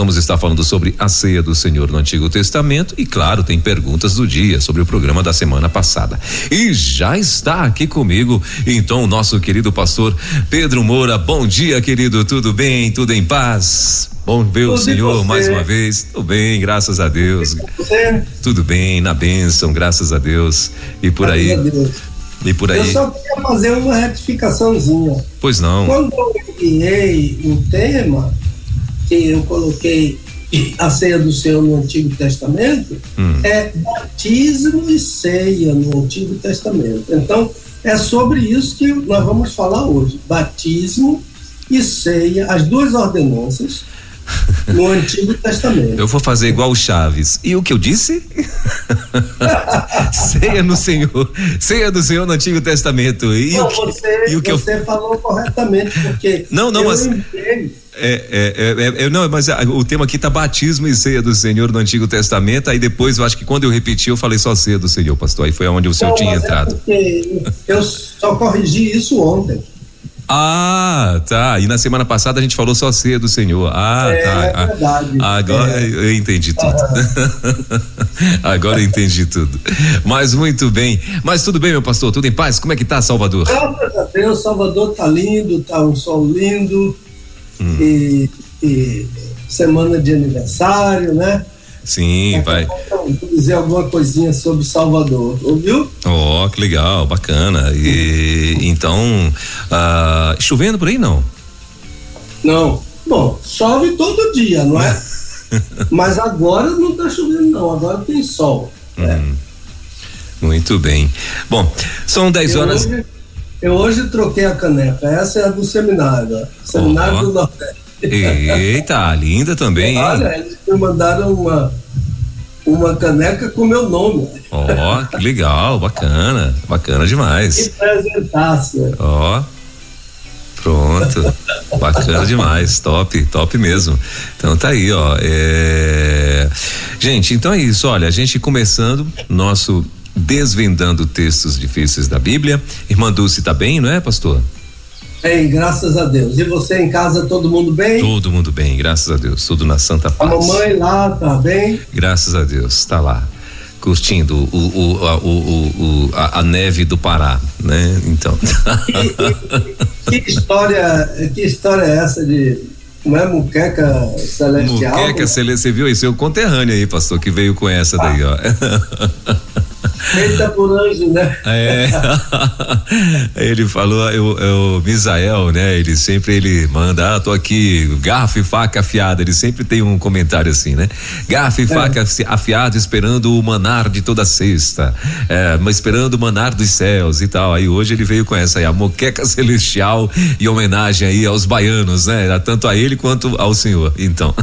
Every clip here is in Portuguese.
vamos estar falando sobre a ceia do Senhor no Antigo Testamento e, claro, tem perguntas do dia sobre o programa da semana passada. E já está aqui comigo, então, o nosso querido pastor Pedro Moura. Bom dia, querido. Tudo bem? Tudo em paz? Bom ver Tudo o Senhor mais uma vez. Tudo bem, graças a Deus. Você? Tudo bem, na bênção, graças a Deus. E por graças aí. E por aí. Eu só queria fazer uma retificaçãozinha. Pois não. Quando eu enviei o tema, que eu coloquei a ceia do Senhor no Antigo Testamento, hum. é batismo e ceia no Antigo Testamento. Então, é sobre isso que nós vamos falar hoje: batismo e ceia, as duas ordenanças no Antigo Testamento. Eu vou fazer igual o Chaves. E o que eu disse? ceia no Senhor. Ceia do Senhor no Antigo Testamento. E não, o que, você, e o que você eu... falou corretamente, porque não, não, eu mas... É, é, é, é, não, mas o tema aqui tá batismo e ceia do Senhor no Antigo Testamento. Aí depois eu acho que quando eu repeti, eu falei só ceia do Senhor, pastor. Aí foi onde o senhor tinha é entrado. eu só corrigi isso ontem. Ah, tá. E na semana passada a gente falou só ceia do Senhor. Ah, é, tá. É verdade. Agora é. eu entendi tudo. Agora eu entendi tudo. Mas muito bem. Mas tudo bem, meu pastor? Tudo em paz? Como é que tá, Salvador? Graças a Deus, Salvador tá lindo, tá um sol lindo. Hum. E, e semana de aniversário, né? Sim, é, vai. Vou dizer alguma coisinha sobre Salvador, ouviu? Ó, oh, que legal, bacana. E então, ah, chovendo por aí não? Não. Bom, chove todo dia, não é? Mas agora não está chovendo não, agora tem sol. Né? Hum. Muito bem. Bom, são 10 horas. Eu hoje troquei a caneca. Essa é a do seminário, Seminário oh. do Nordeste. Eita, linda também, hein? Olha, eles me mandaram uma, uma caneca com meu nome. Ó, oh, que legal, bacana, bacana demais. Que presentasse. Ó. Oh. Pronto, bacana demais, top, top mesmo. Então tá aí, ó. É... Gente, então é isso. Olha, a gente começando nosso desvendando textos difíceis da Bíblia. Irmã Dulce tá bem, não é, pastor? Bem, graças a Deus. E você em casa, todo mundo bem? Todo mundo bem, graças a Deus. Tudo na Santa Paz. A mamãe lá, tá bem? Graças a Deus, tá lá. Curtindo o, o, a, o, a, a, neve do Pará, né? Então. que, que história, que história é essa de não é muqueca celestial? Muqueca celestial, você viu isso? É o conterrâneo aí, pastor, que veio com essa daí, ó. Feita por anjo, né? É. ele falou, eu, eu, Misael, né? Ele sempre ele manda, ah, tô aqui, garfo e faca afiada. Ele sempre tem um comentário assim, né? Garfo e é. faca afiada, esperando o manar de toda sexta, é, mas esperando o manar dos céus e tal. Aí hoje ele veio com essa aí, a moqueca celestial e homenagem aí aos baianos, né? Tanto a ele quanto ao senhor. Então,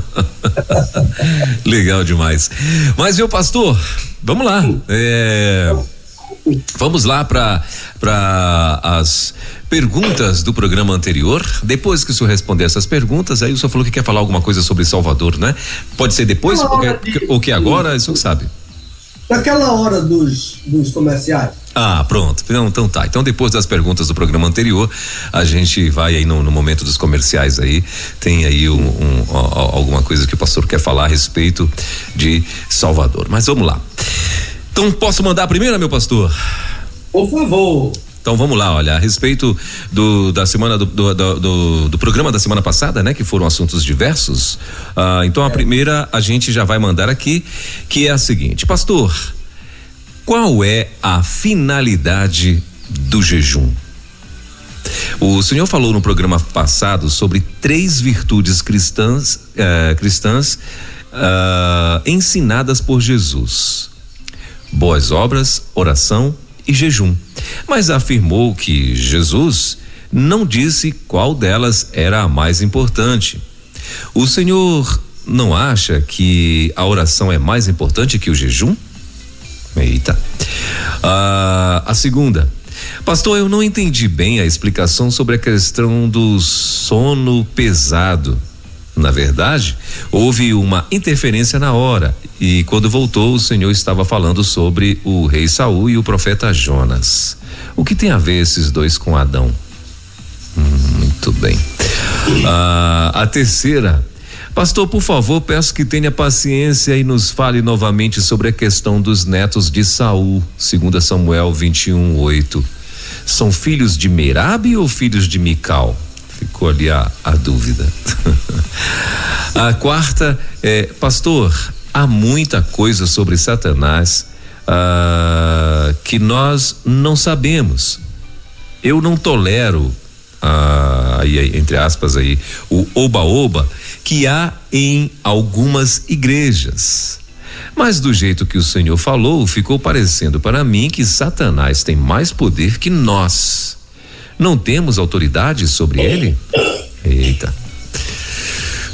legal demais. Mas meu pastor, Vamos lá. É, vamos lá para as perguntas do programa anterior. Depois que o senhor responder essas perguntas, aí o senhor falou que quer falar alguma coisa sobre Salvador, né? Pode ser depois ou que, ou que agora, o senhor sabe. Naquela hora dos, dos comerciais. Ah, pronto. Então, então tá. Então depois das perguntas do programa anterior, a gente vai aí no, no momento dos comerciais aí, tem aí um, um, alguma coisa que o pastor quer falar a respeito de Salvador. Mas vamos lá. Então posso mandar a primeira, meu pastor? Por favor. Então vamos lá, olha, a respeito do da semana do, do, do, do programa da semana passada, né? Que foram assuntos diversos. Ah, então a é. primeira a gente já vai mandar aqui, que é a seguinte, pastor, qual é a finalidade do jejum? O senhor falou no programa passado sobre três virtudes cristãs, eh, cristãs uh, ensinadas por Jesus: boas obras, oração e jejum. Mas afirmou que Jesus não disse qual delas era a mais importante. O senhor não acha que a oração é mais importante que o jejum? Eita. Ah, a segunda. Pastor, eu não entendi bem a explicação sobre a questão do sono pesado. Na verdade, houve uma interferência na hora e quando voltou o Senhor estava falando sobre o rei Saul e o profeta Jonas. O que tem a ver esses dois com Adão? Hum, muito bem. Ah, a terceira Pastor, por favor, peço que tenha paciência e nos fale novamente sobre a questão dos netos de Saul, segundo Samuel 21, 8. São filhos de Merabe ou filhos de Mical? Ficou ali a, a dúvida. a quarta é, pastor, há muita coisa sobre Satanás ah, que nós não sabemos. Eu não tolero ah, aí, entre aspas aí, o oba-oba que há em algumas igrejas. Mas do jeito que o Senhor falou, ficou parecendo para mim que Satanás tem mais poder que nós. Não temos autoridade sobre ele? Eita.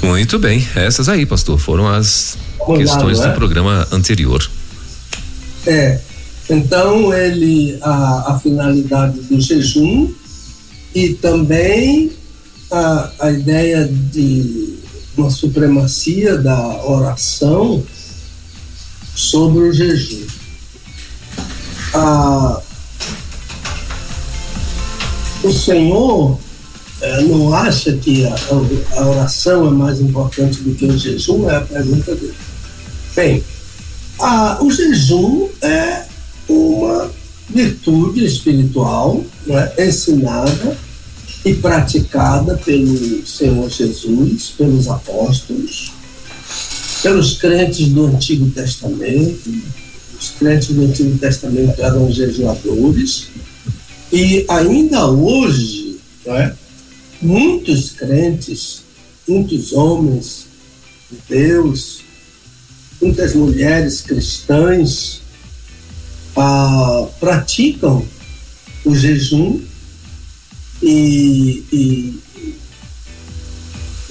Muito bem, essas aí, pastor, foram as questões do é? programa anterior. É, então ele, a, a finalidade do jejum e também a, a ideia de uma supremacia da oração sobre o jejum. O Senhor eh, não acha que a, a, oração é mais importante do que o jejum? É a pergunta dele. Bem, ah, o jejum é uma virtude espiritual é, ensinada e praticada pelo Senhor Jesus, pelos apóstolos, pelos crentes do Antigo Testamento. Os crentes do Antigo Testamento eram jejuadores e ainda hoje, é, muitos crentes, muitos homens de Deus, muitas mulheres cristãs ah, praticam o jejum e, e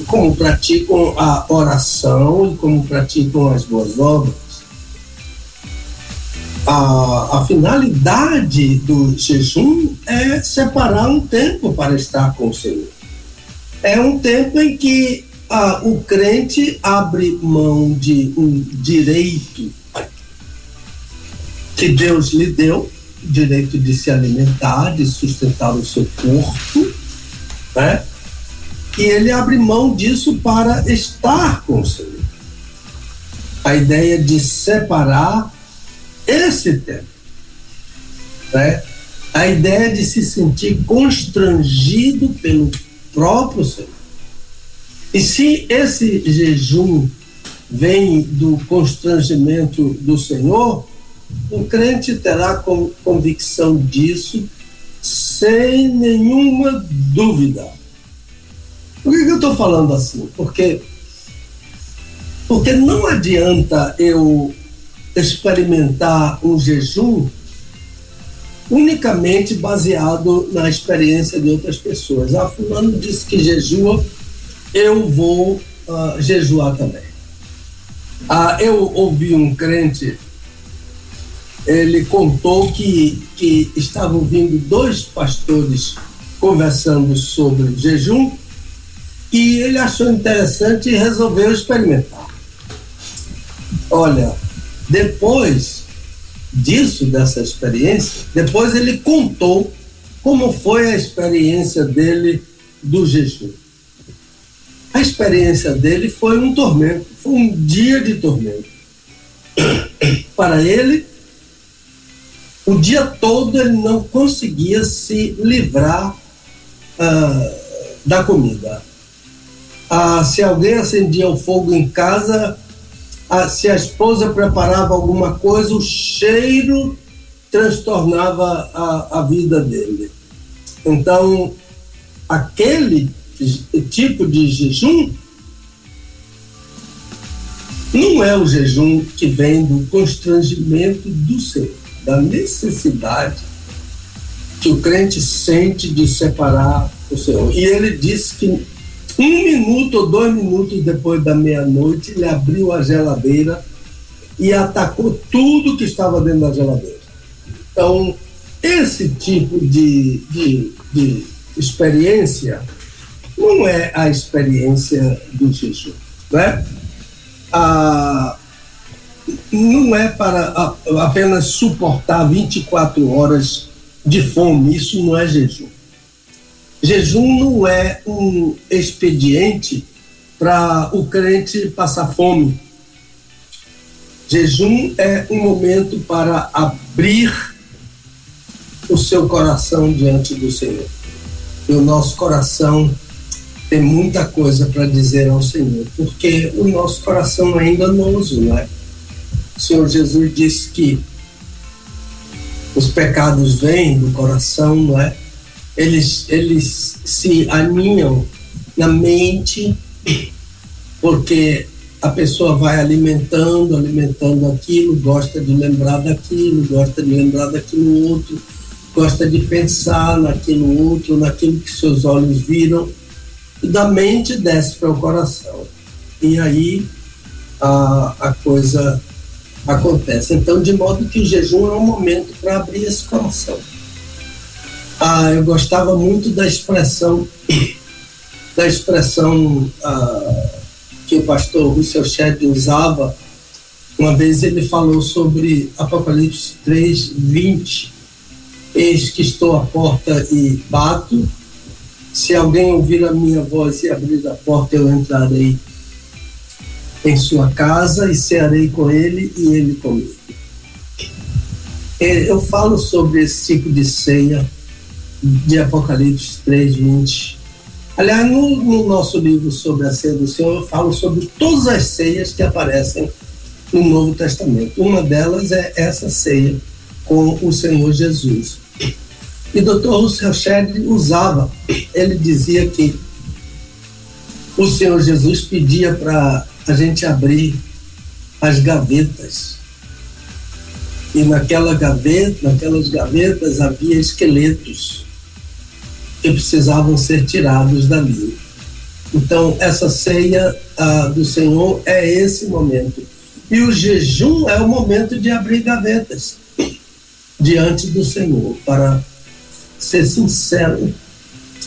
como praticam a oração e como praticam as boas obras. A, a, finalidade do jejum é separar um tempo para estar com o Senhor. É um tempo em que o crente abre mão de um direito que Deus lhe deu direito de se alimentar, de sustentar o seu corpo, né? E ele abre mão disso para estar com o Senhor. A ideia de separar esse tempo, né? A ideia de se sentir constrangido pelo próprio Senhor. E se esse jejum vem do constrangimento do Senhor, o crente terá convicção disso sem nenhuma dúvida. Por que, que eu estou falando assim? Porque, porque não adianta eu experimentar um jejum unicamente baseado na experiência de outras pessoas. Ah, fulano disse que jejua, eu vou uh, jejuar também. Ah, eu ouvi um crente ele contou que, que estavam vindo dois pastores conversando sobre jejum e ele achou interessante e resolveu experimentar. Olha, depois disso, dessa experiência, depois ele contou como foi a experiência dele do jejum. A experiência dele foi um tormento, foi um dia de tormento. Para ele, o dia todo ele não conseguia se livrar uh, da comida. Uh, se alguém acendia o fogo em casa, uh, se a esposa preparava alguma coisa, o cheiro transtornava a, a vida dele. Então, aquele tipo de jejum não é o jejum que vem do constrangimento do ser da necessidade que o crente sente de separar o Senhor. E ele disse que um minuto ou dois minutos depois da meia-noite, ele abriu a geladeira e atacou tudo que estava dentro da geladeira. Então, esse tipo de, de, de experiência não é a experiência do jejum, né? Ah, não é para apenas suportar 24 horas de fome, isso não é jejum. Jejum não é um expediente para o crente passar fome. Jejum é um momento para abrir o seu coração diante do Senhor. E o nosso coração tem muita coisa para dizer ao Senhor, porque o nosso coração é enganoso, não é? O Senhor Jesus disse que os pecados vêm do coração, não é? Eles, eles se aninham na mente, porque a pessoa vai alimentando, alimentando aquilo, gosta de lembrar daquilo, gosta de lembrar daquilo outro, gosta de pensar naquilo outro, naquilo que seus olhos viram, e da mente desce para o coração. E aí a, a coisa acontece. Então, de modo que o jejum é um momento para abrir esse coração. Ah, eu gostava muito da expressão da expressão ah, que o pastor Russell Shedd usava. Uma vez ele falou sobre Apocalipse 3, 20. Eis que estou à porta e bato. Se alguém ouvir a minha voz e abrir a porta, eu entrarei em sua casa e cearei com ele e ele comigo. É, eu falo sobre esse tipo de ceia de Apocalipse 3, 20. Aliás, no, no, nosso livro sobre a ceia do Senhor, eu falo sobre todas as ceias que aparecem no Novo Testamento. Uma delas é essa ceia com o Senhor Jesus. E Dr. Russell Shedd usava, ele dizia que o Senhor Jesus pedia para a gente abrir as gavetas. E naquela gaveta, naquelas gavetas havia esqueletos que precisavam ser tirados dali. Então, essa ceia ah, do Senhor é esse momento. E o jejum é o momento de abrir gavetas diante do Senhor, para ser sincero.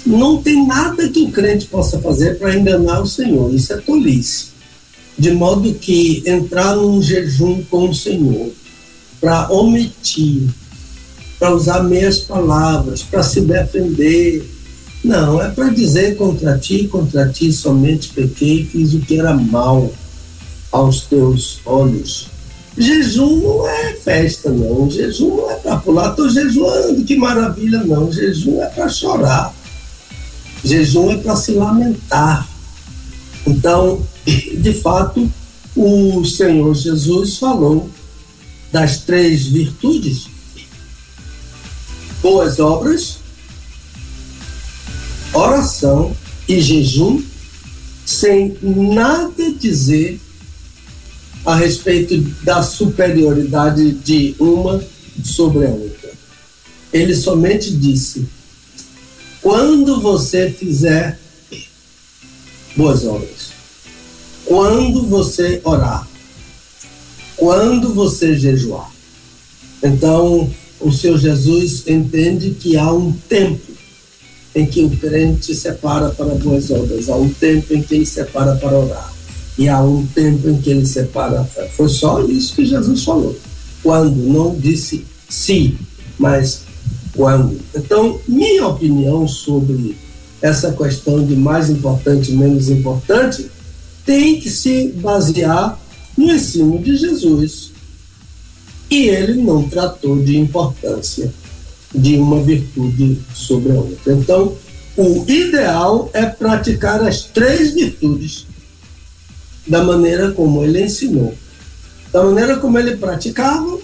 Não tem nada que o crente possa fazer para enganar o Senhor, isso é tolice de modo que entrar num jejum com o Senhor para omitir, para usar meias palavras, para se defender. Não, é para dizer contra ti, contra ti somente pequei, fiz o que era mal aos teus olhos. Jejum não é festa, não. Jejum não é para pular, estou jejuando, que maravilha, não. Jejum é para chorar. Jejum é para se lamentar. Então, de fato, o Senhor Jesus falou das três virtudes: boas obras, oração e jejum, sem nada dizer a respeito da superioridade de uma sobre a outra. Ele somente disse: quando você fizer boas obras, quando você orar, quando você jejuar. Então, o seu Jesus entende que há um tempo em que o crente separa para boas obras, há um tempo em que ele separa para orar, e há um tempo em que ele separa a fé. Foi só isso que Jesus falou. Quando, não disse se, mas quando. Então, minha opinião sobre essa questão de mais importante menos importante tem que se basear no ensino de Jesus. E ele não tratou de importância de uma virtude sobre a outra. Então, o ideal é praticar as três virtudes da maneira como ele ensinou, da maneira como ele praticava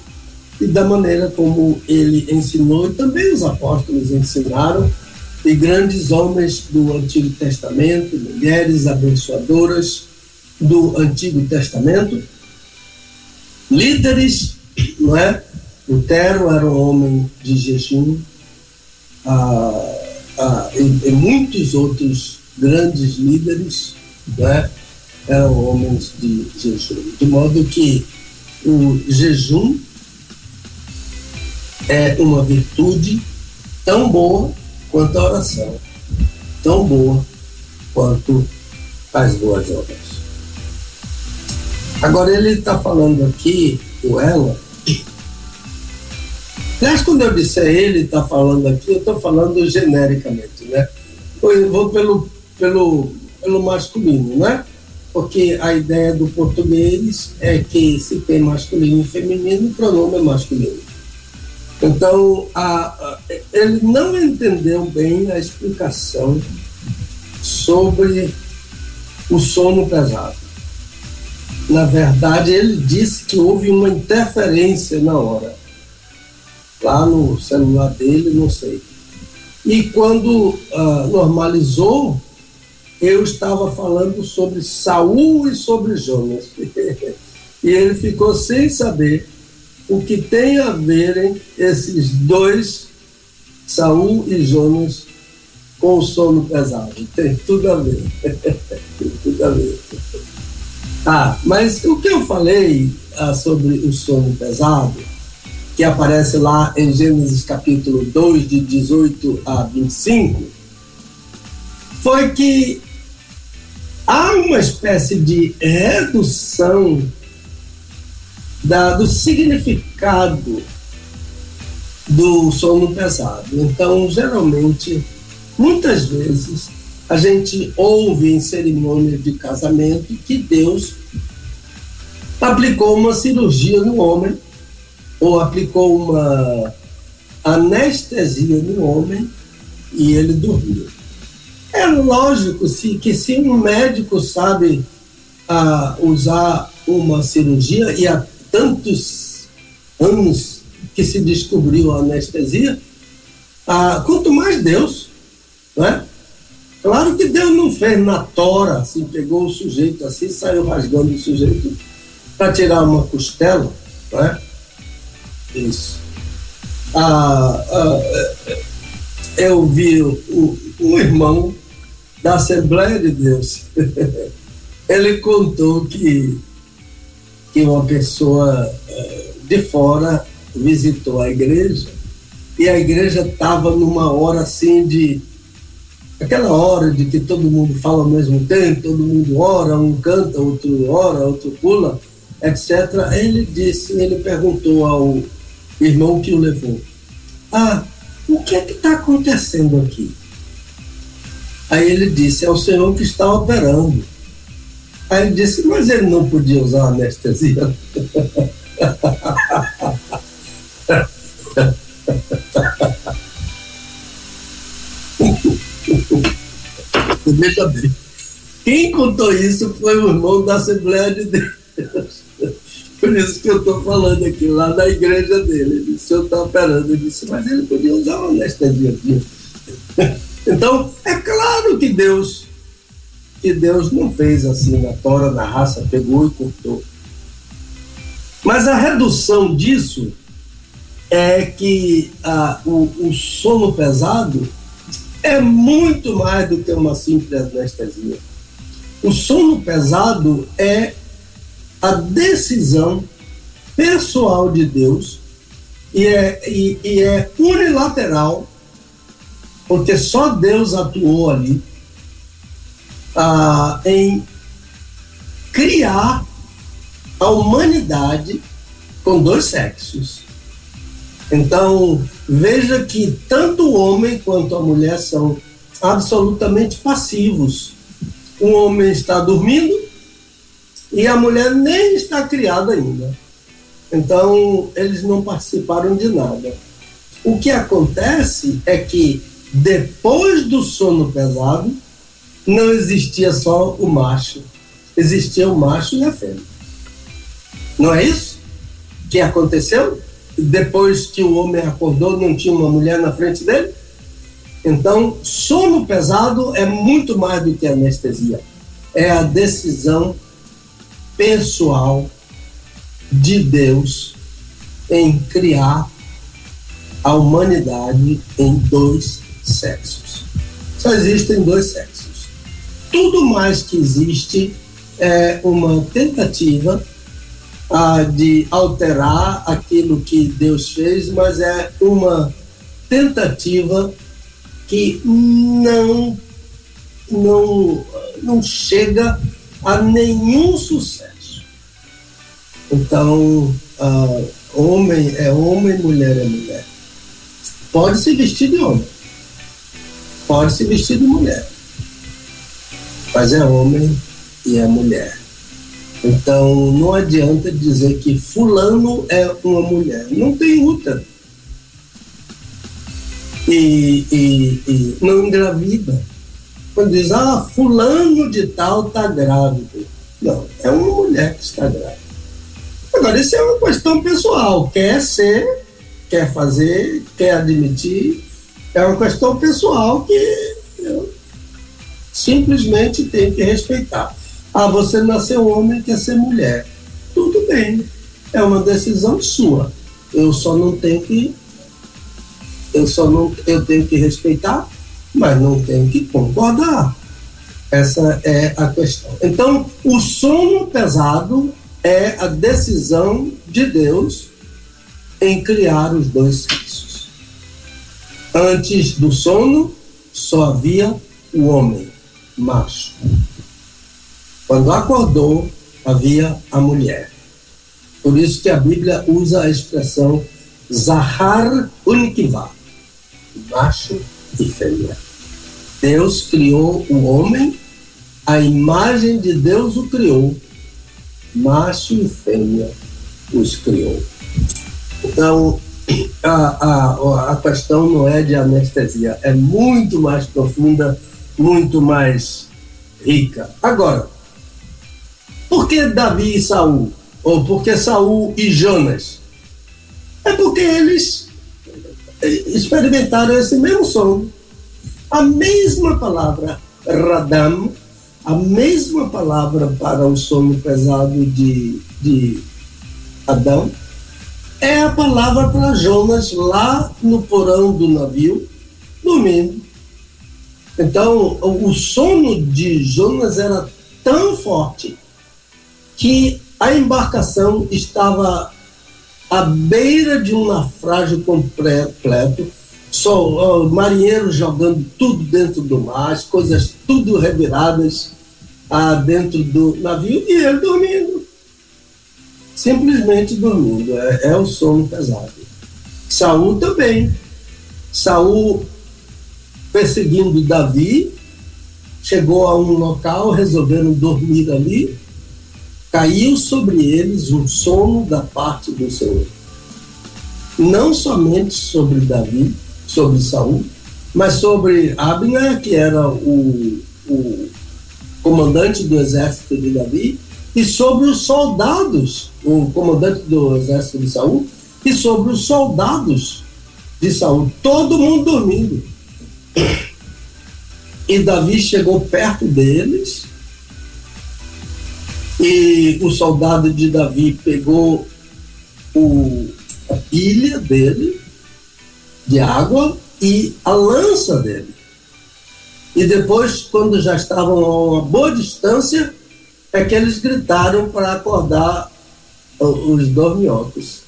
e da maneira como ele ensinou, e também os apóstolos ensinaram, e grandes homens do Antigo Testamento, mulheres abençoadoras, do Antigo Testamento, líderes, não é? Lutero era um homem de jejum, ah, ah, e, e, muitos outros grandes líderes é? eram homens de jejum. De modo que o jejum é uma virtude tão boa quanto a oração, tão boa quanto as boas obras. Agora ele está falando aqui, o ela. Aliás, quando eu disser ele está falando aqui, eu estou falando genericamente, né? Eu vou pelo, pelo, pelo masculino, né? Porque a ideia do português é que se tem masculino e feminino, o pronome é masculino. Então, a, a, ele não entendeu bem a explicação sobre o sono pesado. Na verdade, ele disse que houve uma interferência na hora. Lá no celular dele, não sei. E quando uh, normalizou, eu estava falando sobre Saul e sobre Jonas. e ele ficou sem saber o que tem a verem esses dois, Saul e Jonas, com o sono pesado. Tem tudo a ver. tem tudo a ver. Ah, mas o que eu falei ah, sobre o sono pesado, que aparece lá em Gênesis capítulo 2, de 18 a 25, foi que há uma espécie de redução da, do significado do sono pesado. Então, geralmente, muitas vezes, a gente ouve em cerimônia de casamento que Deus aplicou uma cirurgia no homem ou aplicou uma anestesia no homem e ele dormiu. É lógico se, que se um médico sabe ah, usar uma cirurgia e há tantos anos que se descobriu a anestesia, ah, quanto mais Deus, não é? Claro que Deus não fez na tora, assim, pegou o sujeito assim, saiu rasgando o sujeito para tirar uma costela, não é? Isso. Ah, ah, eu vi o, um irmão da Assembleia de Deus. Ele contou que, que uma pessoa eh, de fora visitou a igreja e a igreja estava numa hora assim de aquela hora de que todo mundo fala ao mesmo tempo, todo mundo ora, um canta, outro ora, outro pula, etc. Ele disse, ele perguntou ao irmão que o levou: Ah, o que é que está acontecendo aqui? Aí ele disse: É o senhor que está operando. Aí ele disse: Mas ele não podia usar anestesia. Veja bem. Quem contou isso foi o irmão da Assembleia de Deus. Por isso que eu estou falando aqui, lá na igreja dele. Ele disse, senhor está operando. Eu disse, mas ele podia usar uma anestesia aqui. Então, é claro que Deus, que Deus não fez assim na tora, na raça, pegou e cortou. Mas a redução disso é que ah, o, o sono pesado é muito mais do que uma simples anestesia. O sono pesado é a decisão pessoal de Deus e é, e, e é unilateral, porque só Deus atuou ali ah, em criar a humanidade com dois sexos. Então, veja que tanto o homem quanto a mulher são absolutamente passivos. O homem está dormindo e a mulher nem está criada ainda. Então, eles não participaram de nada. O que acontece é que depois do sono pesado, não existia só o macho, existia o macho e a fêmea. Não é isso que aconteceu? Depois que o homem acordou, não tinha uma mulher na frente dele? Então, sono pesado é muito mais do que anestesia. É a decisão pessoal de Deus em criar a humanidade em dois sexos. Só existem dois sexos. Tudo mais que existe é uma tentativa ah, de alterar aquilo que Deus fez, mas é uma tentativa que não não não chega a nenhum sucesso. Então, ah, homem é homem, mulher é mulher. Pode se vestir de homem, pode se vestir de mulher, mas é homem e é mulher. Então, não adianta dizer que fulano é uma mulher. Não tem útero. E, e, e não engravida. Quando diz, ah, fulano de tal está grávido. Não, é uma mulher que está grávida. Agora, isso é uma questão pessoal. Quer ser, quer fazer, quer admitir. É uma questão pessoal que eu simplesmente tenho que respeitar. Ah, você nasceu homem, quer ser mulher. Tudo bem. É uma decisão sua. Eu só não tenho que eu só não eu tenho que respeitar, mas não tenho que concordar. Essa é a questão. Então, o sono pesado é a decisão de Deus em criar os dois sexos. Antes do sono, só havia o homem, macho. Quando acordou, havia a mulher. Por isso que a Bíblia usa a expressão Zahar Unikivá, macho e fêmea. Deus criou o homem, a imagem de Deus o criou, macho e fêmea os criou. Então, a, a, a questão não é de anestesia, é muito mais profunda, muito mais rica. Agora, por que Davi e Saul? Ou por que Saul e Jonas? É porque eles experimentaram esse mesmo som. A mesma palavra radam, a mesma palavra para o sono pesado de, de Adão, é a palavra para Jonas lá no porão do navio, dormindo. Então, o sono de Jonas era tão forte que a embarcação estava à beira de um naufrágio completo, só uh, marinheiros jogando tudo dentro do mar, as coisas tudo reviradas uh, dentro do navio e ele dormindo. Simplesmente dormindo. É, é o sono pesado. Saul também. Saul perseguindo Davi, chegou a um local, resolveram dormir ali caiu sobre eles um sono da parte do Senhor. Não somente sobre Davi, sobre Saul, mas sobre Abner, que era o, o comandante do exército de Davi, e sobre os soldados, o comandante do exército de Saul, e sobre os soldados de Saul, todo mundo dormindo. E Davi chegou perto deles e o soldado de Davi pegou o, a pilha dele de água e a lança dele. E depois, quando já estavam a uma boa distância, é que eles gritaram para acordar os dorminhocos.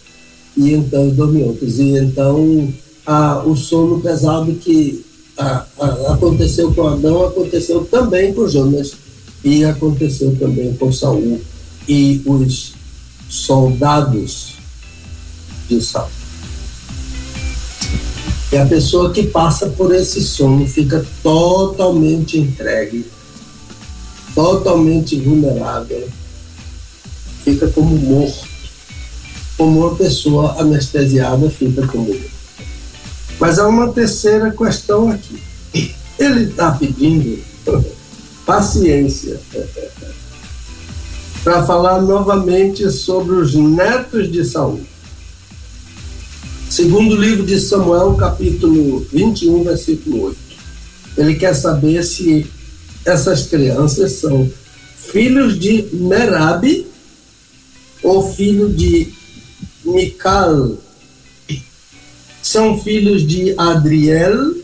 E então, os dorminhocos. E então, a, o sono pesado que a, a, aconteceu com Adão aconteceu também com Jonas. E aconteceu também com Saul e os soldados de Saul. E a pessoa que passa por esse sono fica totalmente entregue, totalmente vulnerável, fica como morto, como uma pessoa anestesiada fica como morto. Mas há uma terceira questão aqui. Ele está pedindo paciência, para falar novamente sobre os netos de Saul. Segundo o livro de Samuel, capítulo 21, versículo 8. Ele quer saber se essas crianças são filhos de Merabi ou filho de Mical. São filhos de Adriel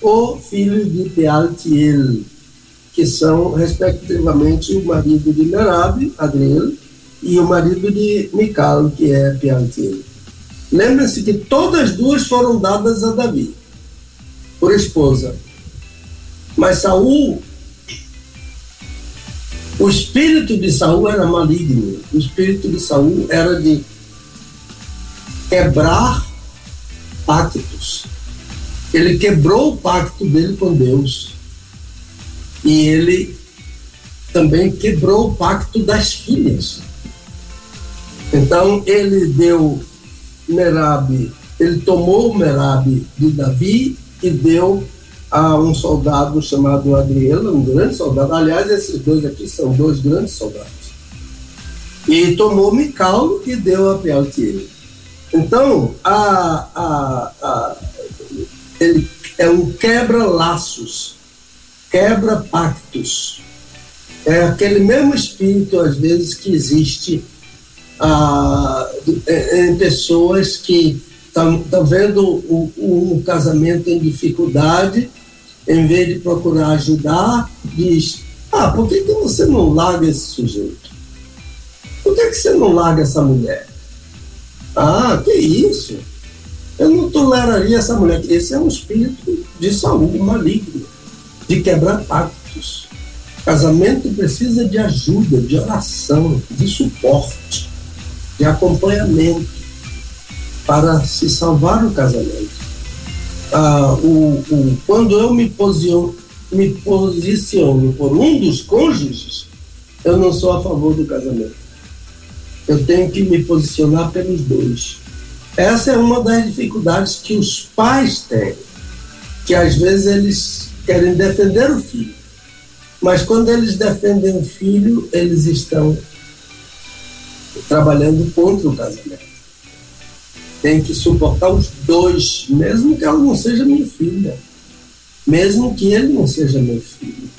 ou filhos de Pealtiel que são, respectivamente, o marido de Merab, Adriel, e o marido de Mical, que é Piantiel. Lembre-se que todas as duas foram dadas a Davi por esposa. Mas Saul, o espírito de Saul era maligno. O espírito de Saul era de quebrar pactos. Ele quebrou o pacto dele com Deus. E ele também quebrou o pacto das filhas. Então ele deu Merabe, ele tomou Merabe de Davi e deu a um soldado chamado Adriel, um grande soldado. Aliás, esses dois aqui são dois grandes soldados. E tomou Mical e deu a Pealtiel. Então, a, a, a, ele é um quebra-laços, quebra-pactos. É aquele mesmo espírito, às vezes, que existe ah, em pessoas que estão vendo o, o, casamento em dificuldade, em vez de procurar ajudar, diz: Ah, por que, que você não larga esse sujeito? Por que, que você não larga essa mulher? Ah, que isso? Eu não toleraria essa mulher. Esse é um espírito de saúde maligno, de quebrar pactos. Casamento precisa de ajuda, de oração, de suporte, de acompanhamento para se salvar o casamento. Ah, o, o, quando eu me posiciono, me posiciono por um dos cônjuges, eu não sou a favor do casamento. Eu tenho que me posicionar pelos dois. Essa é uma das dificuldades que os pais têm, que às vezes eles querem defender o filho, mas quando eles defendem o filho, eles estão trabalhando contra o casamento tem que suportar os dois, mesmo que ela não seja minha filha, mesmo que ele não seja meu filho.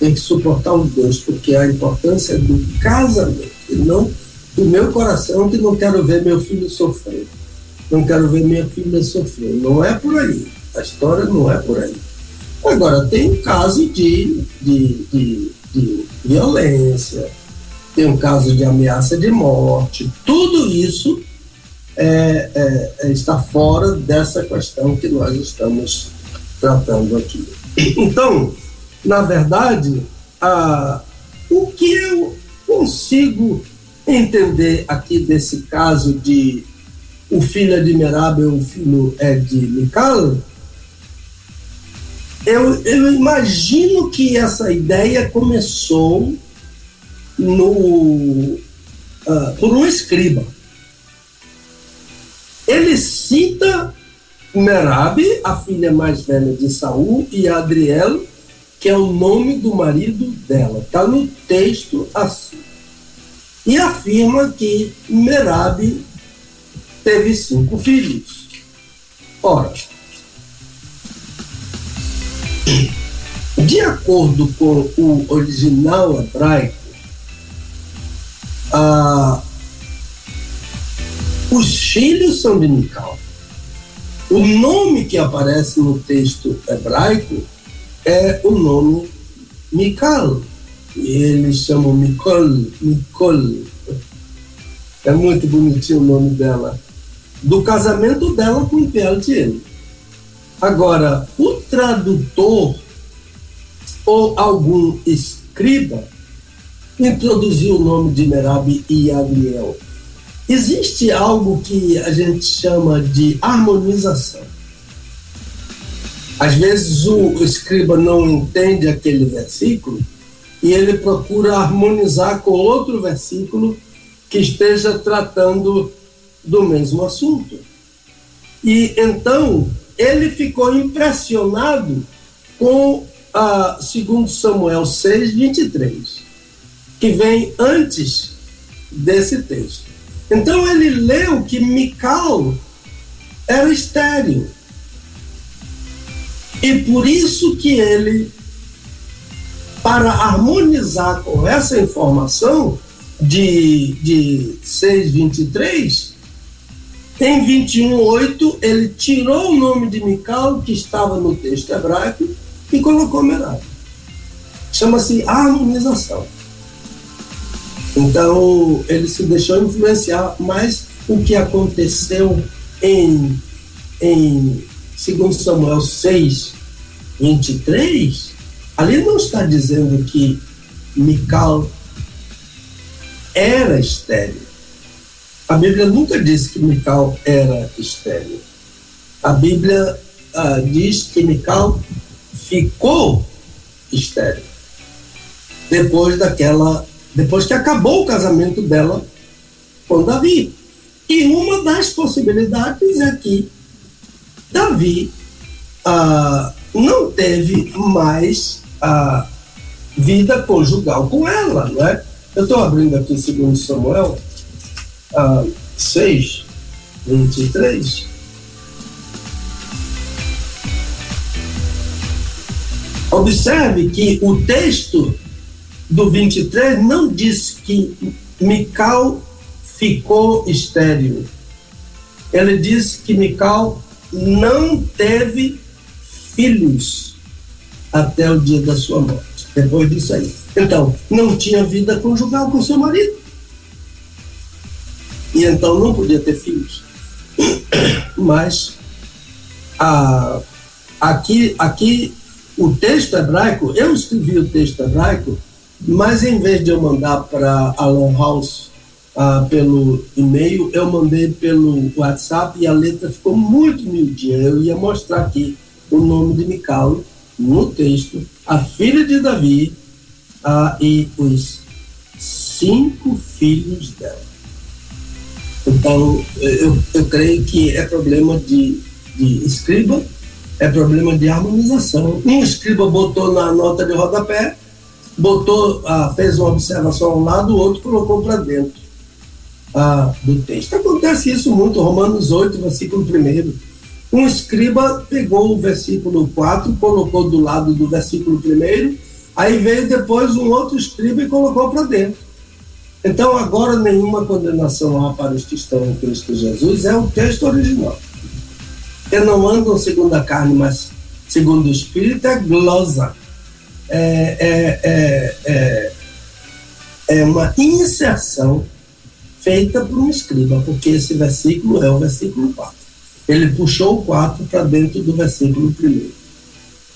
Tem que suportar os dois, porque a importância do casamento, e não do meu coração, que não quero ver meu filho sofrer. Não quero ver minha filha sofrer. Não é por aí. A história não é por aí. Agora, tem um caso de, de, de, de violência, tem um caso de ameaça de morte. Tudo isso é, é, é, está fora dessa questão que nós estamos tratando aqui. Então, na verdade, a, o que eu consigo entender aqui desse caso de o filho Merab o filho é de Mical, eu, eu imagino que essa ideia começou no, uh, por um escriba ele cita Merab, a filha mais velha de Saul, e Adriel, que é o nome do marido dela. Está no texto assim. E afirma que Merab teve cinco filhos. Ora, de acordo com o original hebraico, a, os filhos são de Mical. O nome que aparece no texto hebraico é o nome Mical. E eles chamam Mikol, Mikol. É muito bonitinho o nome dela. Do casamento dela com Peltiel. Agora, o tradutor ou algum escriba introduziu o nome de Merab e Adriel Existe algo que a gente chama de harmonização. Às vezes o escriba não entende aquele versículo e ele procura harmonizar com outro versículo que esteja tratando do mesmo assunto. E então ele ficou impressionado com a segundo Samuel 6, 23, que vem antes desse texto. Então ele leu que Mical era estéreo. E por isso que ele, para harmonizar com essa informação de, de 6,23, em 21,8 ele tirou o nome de Mical, que estava no texto hebraico, e colocou Merab. Chama-se harmonização. Então, ele se deixou influenciar, mas o que aconteceu em, em 2 Samuel 6, 23, ali não está dizendo que Mical era estéreo. A Bíblia nunca disse que Mical era estéreo. A Bíblia ah, diz que Mical ficou estéreo depois daquela, depois que acabou o casamento dela com Davi. E uma das possibilidades é que Davi ah, não teve mais a vida conjugal com ela, não é? Eu estou abrindo aqui segundo Samuel ah, 6, 23. Observe que o texto do 23 não diz que Mical ficou estéril. Ele diz que Mical não teve filhos até o dia da sua morte. Depois disso aí. Então, não tinha vida conjugal com seu marido. E então não podia ter filhos. Mas a, aqui, aqui o texto hebraico, eu escrevi o texto hebraico, mas em vez de eu mandar para Alan House ah, pelo e-mail, eu mandei pelo WhatsApp e a letra ficou muito miudinha. Eu ia mostrar aqui o nome de Micalo no texto, a filha de Davi ah, e os cinco filhos dela. Então, eu, eu creio que é problema de, de escriba, é problema de harmonização. Um escriba botou na nota de rodapé, botou, ah, fez uma observação ao lado, o outro colocou para dentro ah, do texto. Acontece isso muito, Romanos 8, versículo 1. Um escriba pegou o versículo 4, colocou do lado do versículo 1, aí veio depois um outro escriba e colocou para dentro. Então, agora, nenhuma condenação há para os que estão em Cristo Jesus, é o texto original. Que não andam segundo a carne, mas segundo o Espírito, é glosa. É, é, é, é, é uma inserção feita por um escriba, porque esse versículo é o versículo 4. Ele puxou o 4 para dentro do versículo 1,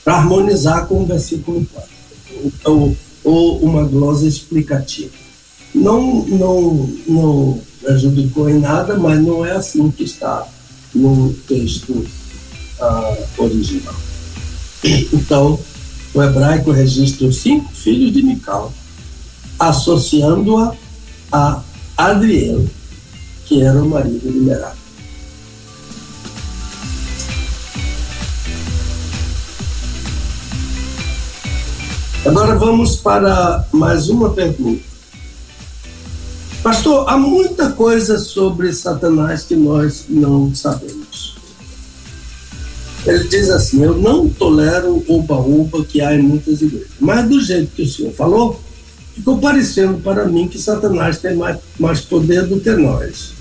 para harmonizar com o versículo 4, ou, ou uma glosa explicativa. Não, não, não prejudicou em nada, mas não é assim que está no texto uh, original. Então, o hebraico registra os cinco filhos de Mical, associando-a a Adriel, que era o marido de Merab. Agora vamos para mais uma pergunta. Pastor, há muita coisa sobre Satanás que nós não sabemos. Ele diz assim: Eu não tolero o oba-oba que há em muitas igrejas. Mas do jeito que o senhor falou, ficou parecendo para mim que Satanás tem mais, mais poder do que nós.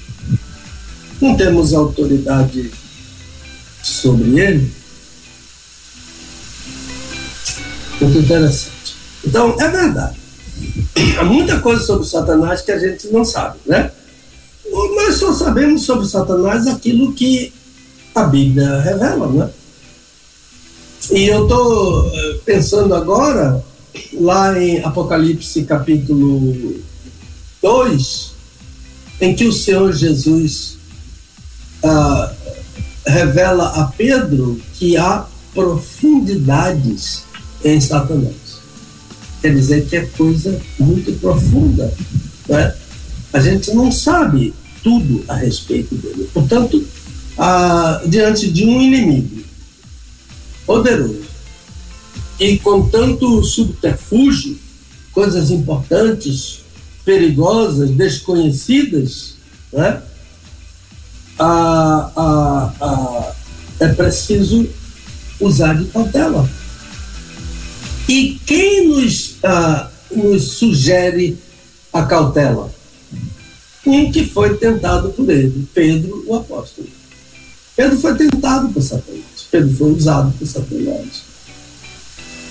Não temos autoridade sobre ele? Muito interessante. Então, é verdade. Há muita coisa sobre Satanás que a gente não sabe, né? Nós só sabemos sobre Satanás aquilo que a Bíblia revela, né? E eu estou eh, pensando agora lá em Apocalipse capítulo 2, em que o Senhor Jesus ah, revela a Pedro que há profundidades em Satanás. Quer dizer que é coisa muito profunda. Né? A gente não sabe tudo a respeito dele. Portanto, ah, diante de um inimigo poderoso, e com tanto subterfúgio, coisas importantes, perigosas, desconhecidas, né? ah, ah, é preciso usar de cautela. E quem nos, ah, nos sugere a cautela? Um que foi tentado por ele, Pedro, o apóstolo. Pedro foi tentado por Satanás, Pedro foi usado por Satanás.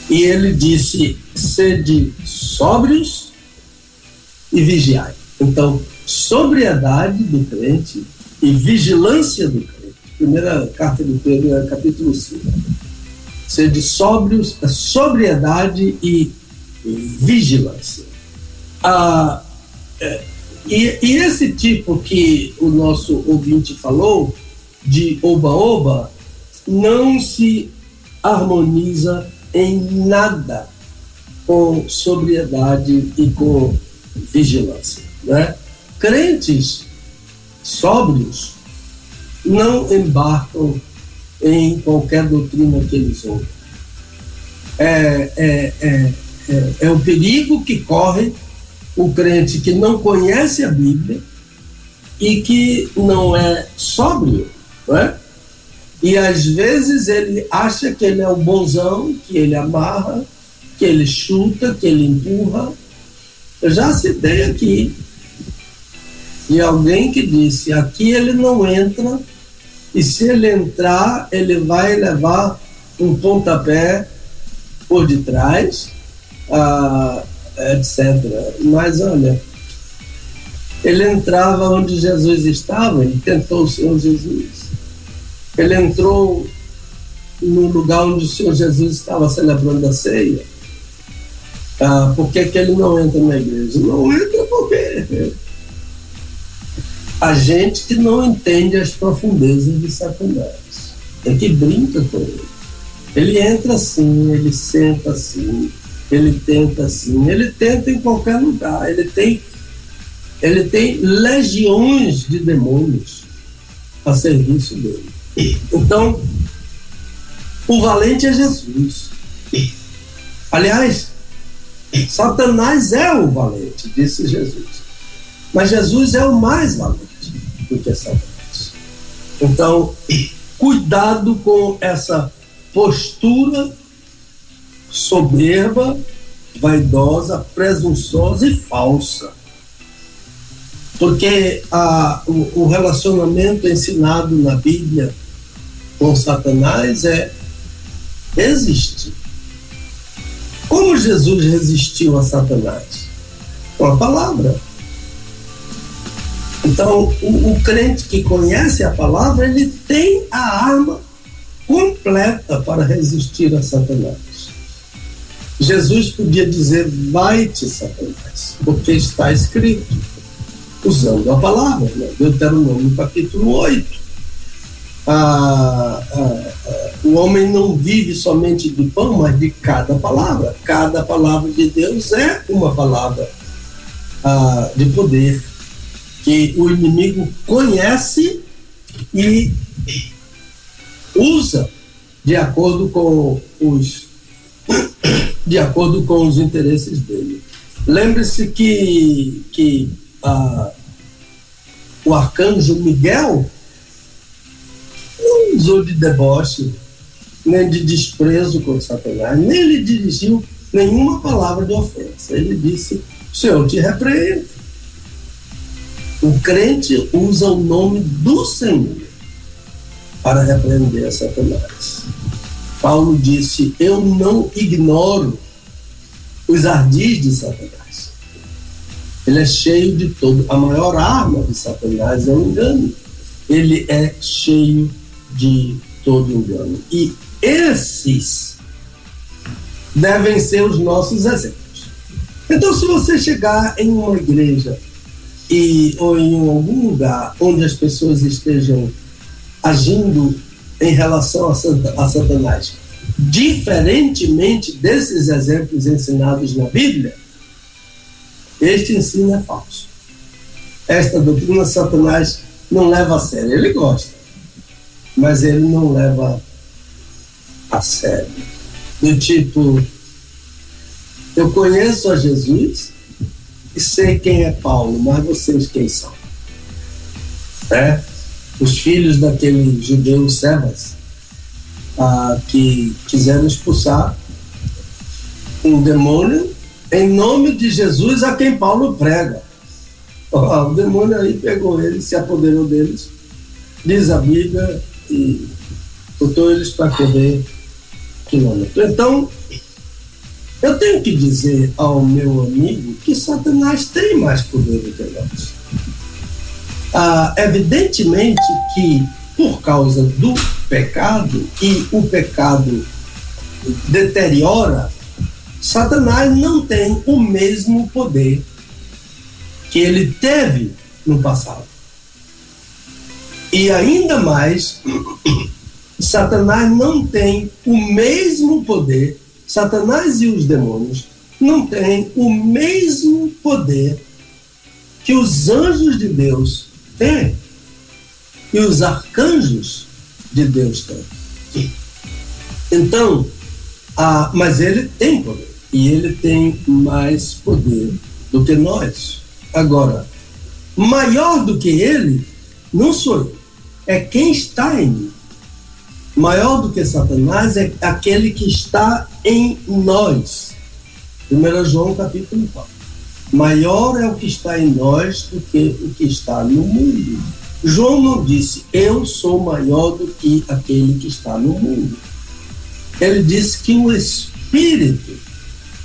E ele disse: sede sóbrios e vigiai. Então, sobriedade do crente e vigilância do crente. Primeira carta de Pedro, capítulo 5. Ser de sóbrios, sobriedade e vigilância. Ah, é, e, e esse tipo que o nosso ouvinte falou, de oba-oba, não se harmoniza em nada com sobriedade e com vigilância. Né? Crentes sóbrios não embarcam em qualquer doutrina que eles ouvem. É, é, é, é, é o perigo que corre o crente que não conhece a Bíblia e que não é sóbrio, não é? E às vezes ele acha que ele é o bonzão, que ele amarra, que ele chuta, que ele empurra. Eu já citei aqui de alguém que disse: aqui ele não entra, e se ele entrar, ele vai levar um pontapé por detrás, ah, etc. Mas olha, ele entrava onde Jesus estava, ele tentou o Senhor Jesus. Ele entrou no lugar onde o Senhor Jesus estava celebrando a ceia. Ah, por que, que ele não entra na igreja? Não entra porque a gente que não entende as profundezas de Satanás. É que brinca com ele. Ele entra assim, ele senta assim, ele tenta assim, ele tenta em qualquer lugar, ele tem ele tem legiões de demônios a serviço dele. Então, o valente é Jesus. Aliás, Satanás é o valente, disse Jesus. Mas Jesus é o mais valente do que Satanás. Então, cuidado com essa postura soberba, vaidosa, presunçosa e falsa. Porque a, o, o relacionamento ensinado na Bíblia com Satanás é resistir. Como Jesus resistiu a Satanás? Com a palavra. Então, o, o, crente que conhece a palavra, ele tem a arma completa para resistir a Satanás. Jesus podia dizer: Vai-te, Satanás, porque está escrito, usando a palavra, né? Deuteronômio capítulo 8 ah, ah, ah, o homem não vive somente de pão, mas de cada palavra. Cada palavra de Deus é uma palavra ah, de poder que o inimigo conhece e usa de acordo com os de acordo com os interesses dele. Lembre-se que que ah, o arcanjo Miguel não usou de deboche, nem de desprezo com Satanás, nem lhe dirigiu nenhuma palavra de ofensa. Ele disse: Senhor te repreende. O crente usa o nome do Senhor para repreender Satanás. Paulo disse: Eu não ignoro os ardis de Satanás. Ele é cheio de todo. A maior arma de Satanás é o engano. Ele é cheio de todo engano. E esses devem ser os nossos exemplos. Então, se você chegar em uma igreja e, ou em algum lugar onde as pessoas estejam agindo em relação a, Santa, a Satanás, diferentemente desses exemplos ensinados na Bíblia, este ensino é falso. Esta doutrina Satanás não leva a sério. Ele gosta, mas ele não leva a sério. Do tipo, eu conheço a Jesus sei quem é Paulo, mas vocês quem são? É? Os filhos daquele judeu Sebas, ah, que quiseram expulsar um demônio em nome de Jesus a quem Paulo prega. o demônio aí pegou eles, se apoderou deles, diz a Bíblia, e botou eles para correr quilômetro. Então, Eu tenho que dizer ao meu amigo que Satanás tem mais poder do que nós. Ah, evidentemente que, por causa do pecado, e o pecado deteriora, Satanás não tem o mesmo poder que ele teve no passado. E ainda mais, Satanás não tem o mesmo poder, Satanás e os demônios não têm o mesmo poder que os anjos de Deus têm e os arcanjos de Deus têm. Então, ah, mas ele tem poder e ele tem mais poder do que nós. Agora, maior do que ele não sou eu, é quem está em mim. Maior do que Satanás é aquele que está em nós. 1 João capítulo 4. Maior é o que está em nós do que o que está no mundo. João não disse, eu sou maior do que aquele que está no mundo. Ele disse que o Espírito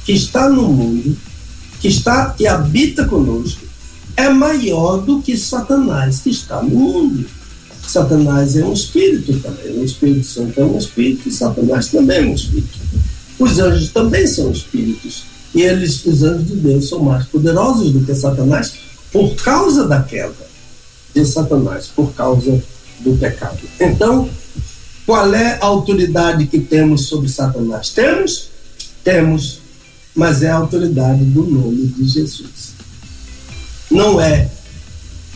que está no mundo, que está, que habita conosco, é maior do que Satanás que está no mundo. Satanás é um espírito também, o Espírito Santo é um espírito, e Satanás também é um espírito. Os anjos também são espíritos, e eles, os anjos de Deus, são mais poderosos do que Satanás por causa da queda de Satanás, por causa do pecado. Então, qual é a autoridade que temos sobre Satanás? Temos? Temos, mas é a autoridade do nome de Jesus. Não é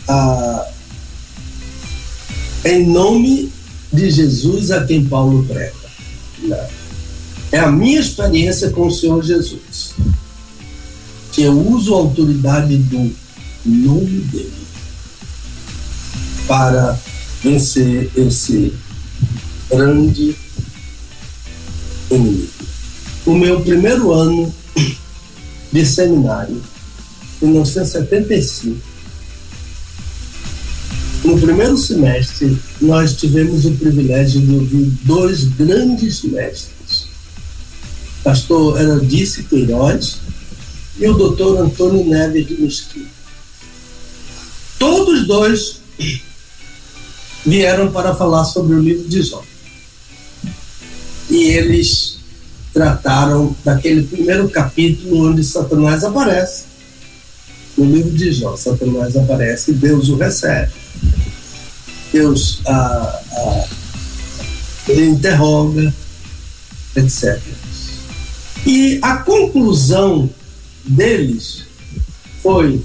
a em nome de Jesus a quem Paulo prega. É a minha experiência com o Senhor Jesus. Que eu uso a autoridade do nome dele para vencer esse grande inimigo. O meu primeiro ano de seminário, em 1975, no primeiro semestre, nós tivemos o privilégio de ouvir dois grandes mestres, pastor Herodice Queiroz e o doutor Antônio Neves de Mesquita. Todos dois vieram para falar sobre o livro de Jó. E eles trataram daquele primeiro capítulo onde Satanás aparece. No livro de Jó, Satanás aparece e Deus o recebe. Deus ah, ele interroga, etc. E a conclusão deles foi: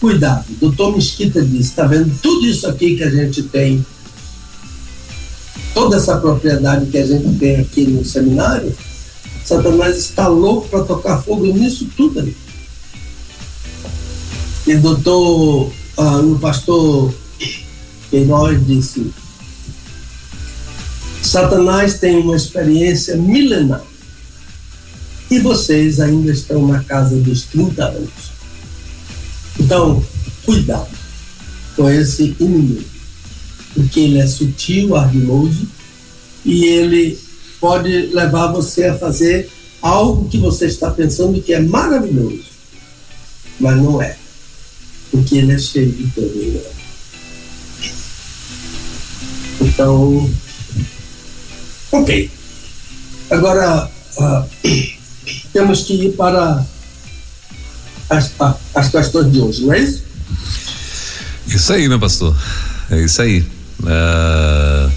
cuidado. O doutor Mesquita disse: está vendo tudo isso aqui que a gente tem, toda essa propriedade que a gente tem aqui no seminário, Satanás está louco para tocar fogo nisso tudo ali. E doutor, ah, o pastor Queiroz disse: Satanás tem uma experiência milenar e vocês ainda estão na casa dos 30 anos. Então, cuidado com esse inimigo, porque ele é sutil, ardiloso e ele pode levar você a fazer algo que você está pensando que é maravilhoso, mas não é, porque ele é cheio de poder. Então, ok. Agora, uh, temos que ir para as, as questões de hoje, não é isso? Isso aí, meu pastor. É isso aí. Uh,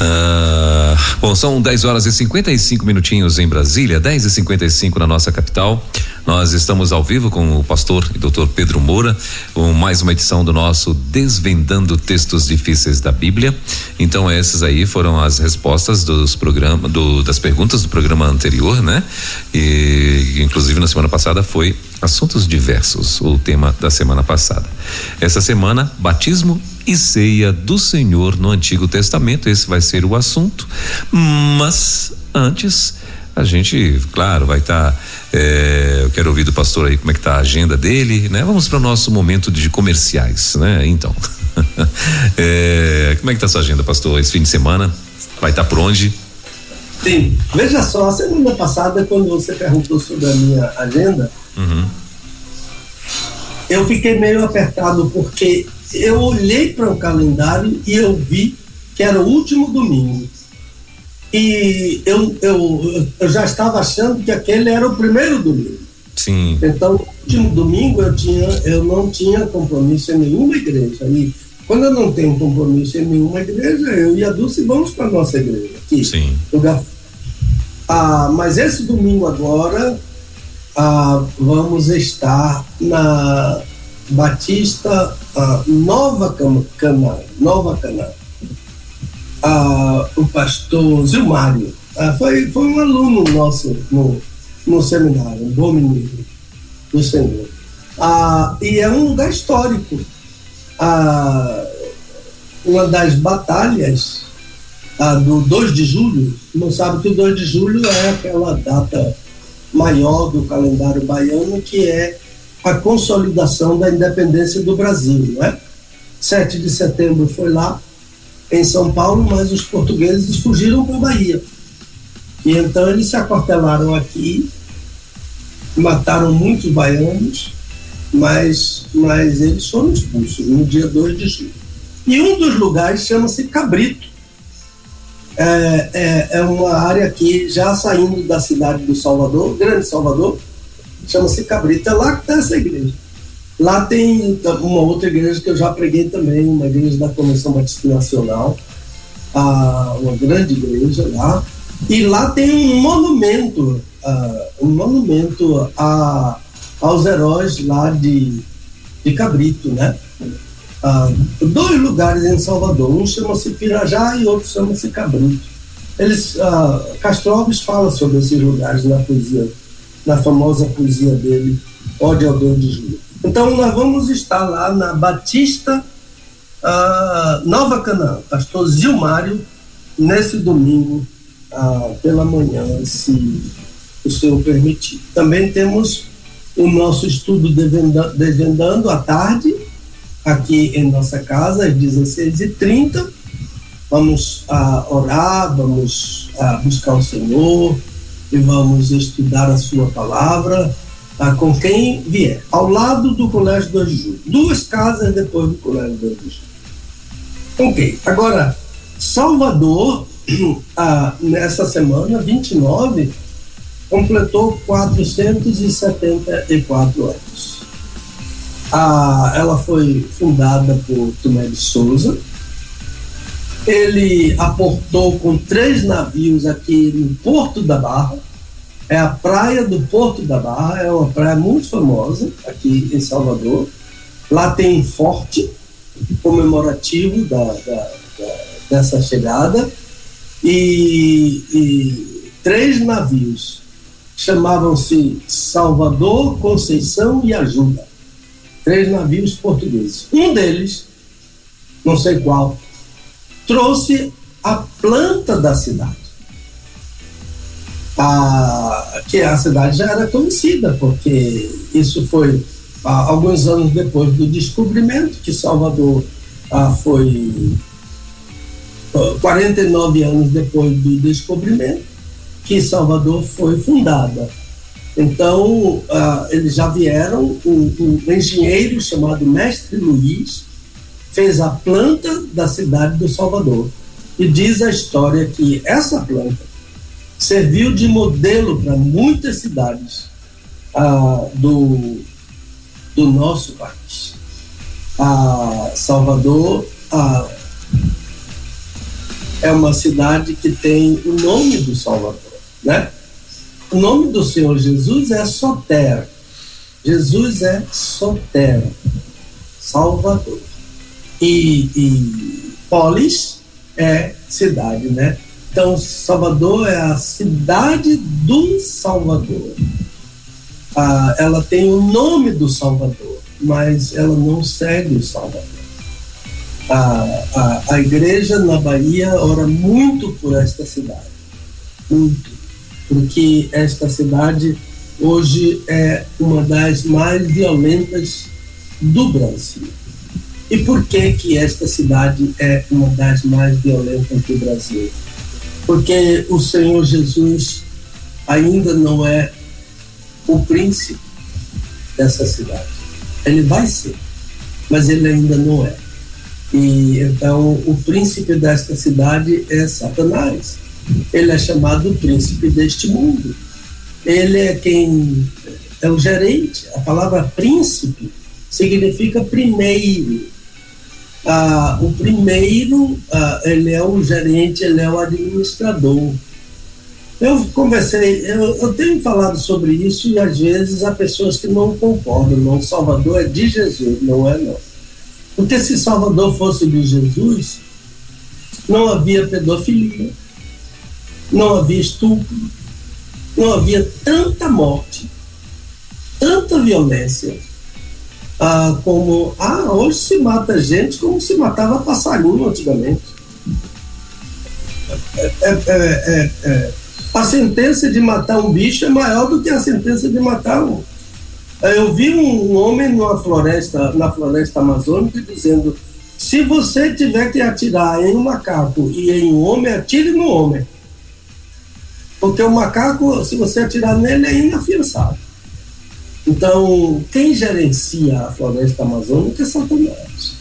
uh, bom, são 10 horas e 55 minutinhos em Brasília, 10 e 55 na nossa capital. Nós estamos ao vivo com o pastor e doutor Pedro Moura, com mais uma edição do nosso Desvendando Textos Difíceis da Bíblia. Então, essas aí foram as respostas dos programas, do, das perguntas do programa anterior, né? E, inclusive, na semana passada foi Assuntos Diversos, o tema da semana passada. Essa semana, batismo e ceia do Senhor no Antigo Testamento, esse vai ser o assunto. Mas, antes, a gente, claro, vai estar. Tá, é, eu quero ouvir do pastor aí como é que tá a agenda dele, né? Vamos para o nosso momento de comerciais, né? Então, é, como é que tá a sua agenda, pastor? Esse fim de semana vai estar tá por onde? Sim, veja só, a semana passada, quando você perguntou sobre a minha agenda, uhum. eu fiquei meio apertado porque eu olhei para o calendário e eu vi que era o último domingo. E eu, eu, eu já estava achando que aquele era o primeiro domingo. Sim. Então, no último domingo eu, tinha, eu não tinha compromisso em nenhuma igreja. E quando eu não tenho compromisso em nenhuma igreja, eu e a Dulce vamos para a nossa igreja. Aqui, Sim. Lugar. Ah, mas esse domingo agora ah, vamos estar na Batista ah, Nova Cana, Nova Cana. Ah, o pastor Zilmário ah, foi, foi um aluno nosso no, no seminário, um bom menino do Senhor. Ah, e é um lugar histórico. Ah, uma das batalhas ah, do 2 de julho, não sabe que o 2 de julho é aquela data maior do calendário baiano, que é a consolidação da independência do Brasil, não é? 7 de setembro foi lá, em São Paulo, mas os portugueses fugiram para a Bahia. E então eles se acortelaram aqui, mataram muitos baianos, mas, mas eles foram expulsos no dia 2 de julho. E um dos lugares chama-se Cabrito. É, é, é, uma área aqui, já saindo da cidade do Salvador, Grande Salvador, chama-se Cabrito. É lá que está essa igreja. Lá tem uma outra igreja que eu já preguei também, uma igreja da Convenção Batista Nacional, uma grande igreja lá. E lá tem um monumento, um monumento a, aos heróis lá de, de Cabrito, né? dois lugares em Salvador. Um chama-se Pirajá e outro chama-se Cabrito. Eles, Castro Alves fala sobre esses lugares na poesia, na famosa poesia dele, Ode ao Deus de Julho. Então, nós vamos estar lá na Batista ah, Nova Canaã, pastor Zilmário, nesse domingo ah, pela manhã, se o Senhor permitir. Também temos o nosso estudo Desvendando à tarde, aqui em nossa casa às 16h30. Vamos ah, orar, vamos buscar o Senhor e vamos estudar a Sua palavra ah, com quem vier, ao lado do Colégio 2 de. Duas casas depois do Colégio 2 de. Ok, agora, Salvador, ah, nessa semana, 29, completou 474 anos. Ah, ela foi fundada por Tomé de Souza. Ele aportou com três navios aqui no Porto da Barra. É a praia do Porto da Barra, é uma praia muito famosa aqui em Salvador. Lá tem um forte comemorativo da, da, da dessa chegada e, e três navios chamavam-se Salvador, Conceição e Ajuda três navios portugueses. Um deles, não sei qual, trouxe a planta da cidade. A, que a cidade já era conhecida, porque isso foi ah, alguns anos depois do descobrimento, que Salvador ah, foi 49 ah, anos depois do descobrimento, que Salvador foi fundada. Então, eles já vieram, um, um engenheiro chamado Mestre Luiz fez a planta da cidade do Salvador. E diz a história que essa planta serviu de modelo para muitas cidades uh, do, do nosso país. A Salvador uh, é uma cidade que tem o nome do Salvador, né? O nome do Senhor Jesus é Soter. Jesus é Soter, Salvador. E, e Polis é cidade, né? Então, Salvador é a cidade do Salvador. Ah, ela tem o nome do Salvador, mas ela não segue o Salvador. Ah, a, a igreja na Bahia ora muito por esta cidade. Muito porque esta cidade hoje é uma das mais violentas do Brasil. E por que que esta cidade é uma das mais violentas do Brasil? Porque o Senhor Jesus ainda não é o príncipe dessa cidade. Ele vai ser, mas ele ainda não é. E então o príncipe desta cidade é Satanás. Ele é chamado príncipe deste mundo. Ele é quem é o gerente. A palavra príncipe significa primeiro. Ah, o primeiro, ah, ele é o gerente, ele é o administrador. Eu conversei, eu, eu, tenho falado sobre isso e às vezes há pessoas que não concordam. Não, Salvador é de Jesus, não é não. Porque se Salvador fosse de Jesus, não havia pedofilia, não havia estupro, não havia tanta morte, tanta violência, ah, como ah, hoje se mata gente como se matava passarinho antigamente. É, é, é, é, a sentença de matar um bicho é maior do que a sentença de matar um. Eu vi um homem numa floresta, na floresta amazônica dizendo: se você tiver que atirar em um macaco e em um homem, atire no homem. Porque o macaco, se você atirar nele, é inafiançável. Então, quem gerencia a floresta amazônica é Satanás.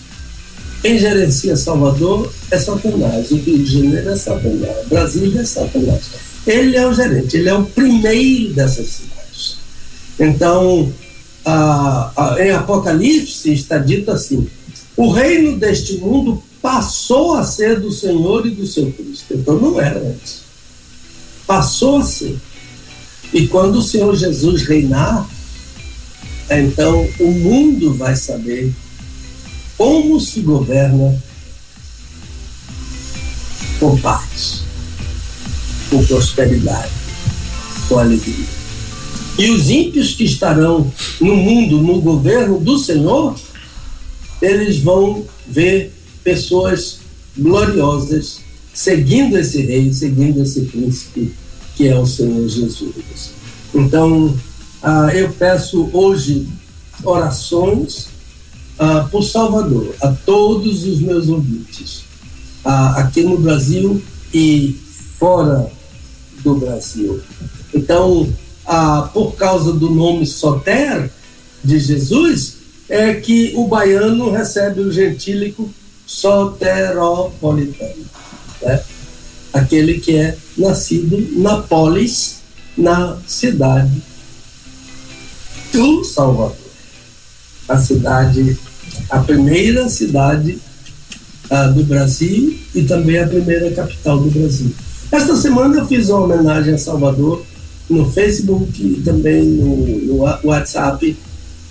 Quem gerencia Salvador é Satanás. O Rio de Janeiro é Satanás. Brasília é Satanás. Ele é o gerente, ele é o primeiro dessas cidades. Então, a, a, em Apocalipse está dito assim: o reino deste mundo passou a ser do Senhor e do seu Cristo. Então não era antes. Passou a ser. E quando o Senhor Jesus reinar, então o mundo vai saber como se governa com paz, com prosperidade, com alegria. E os ímpios que estarão no mundo, no governo do Senhor, eles vão ver pessoas gloriosas seguindo esse rei, seguindo esse príncipe que é o Senhor Jesus. Então, ah, eu peço hoje orações ah, por Salvador, a todos os meus ouvintes, ah, aqui no Brasil e fora do Brasil. Então, por causa do nome Soter de Jesus, é que o baiano recebe o gentílico soteropolitano, né? aquele que é nascido na polis, na cidade do Salvador, a cidade, a primeira cidade ah, do Brasil e também a primeira capital do Brasil. Esta semana eu fiz uma homenagem a Salvador no Facebook e também no, no WhatsApp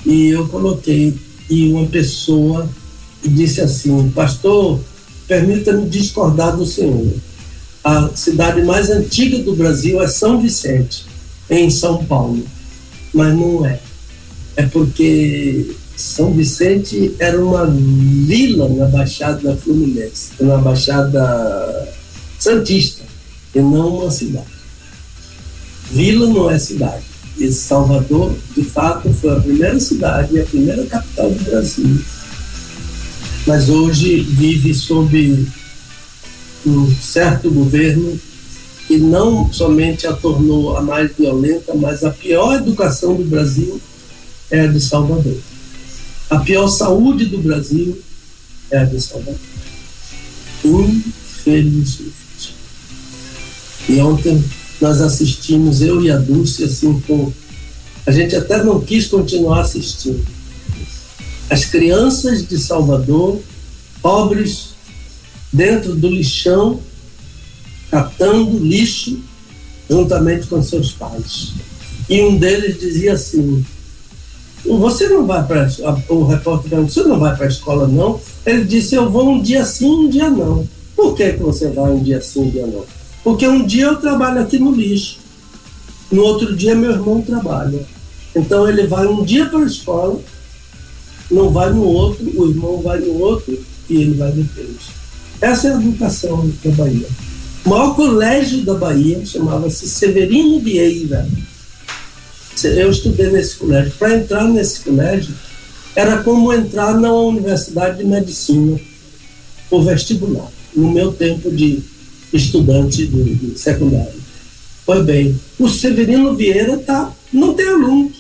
e eu coloquei e uma pessoa disse assim, pastor, permita-me discordar do senhor. A cidade mais antiga do Brasil é São Vicente, em São Paulo, mas não é. É porque São Vicente era uma vila na Baixada Fluminense, na Baixada Santista, e não uma cidade. Vila não é cidade. E Salvador, de fato, foi a primeira cidade e a primeira capital do Brasil. Mas hoje vive sob um certo governo que não somente a tornou a mais violenta, mas a pior educação do Brasil é de Salvador. A pior saúde do Brasil é a de Salvador. Infelizmente. E ontem nós assistimos, eu e a Dulce, assim, com. A gente até não quis continuar assistindo. As crianças de Salvador, pobres, dentro do lixão, catando lixo, juntamente com seus pais. E um deles dizia assim: Você não vai para. O repórter perguntou: Você não vai para a escola, não? Ele disse: Eu vou um dia sim, um dia não. Por que, que você vai um dia sim, um dia não? Porque um dia eu trabalho aqui no lixo, no outro dia meu irmão trabalha. Então ele vai um dia para a escola, não vai no outro, o irmão vai no outro e ele vai depois. Essa é a educação da Bahia. O maior colégio da Bahia chamava-se Severino Vieira. Eu estudei nesse colégio. Para entrar nesse colégio, era como entrar na Universidade de Medicina, por vestibular. No meu tempo de estudante de, de secundário. Pois bem, o Severino Vieira tá, não tem alunos.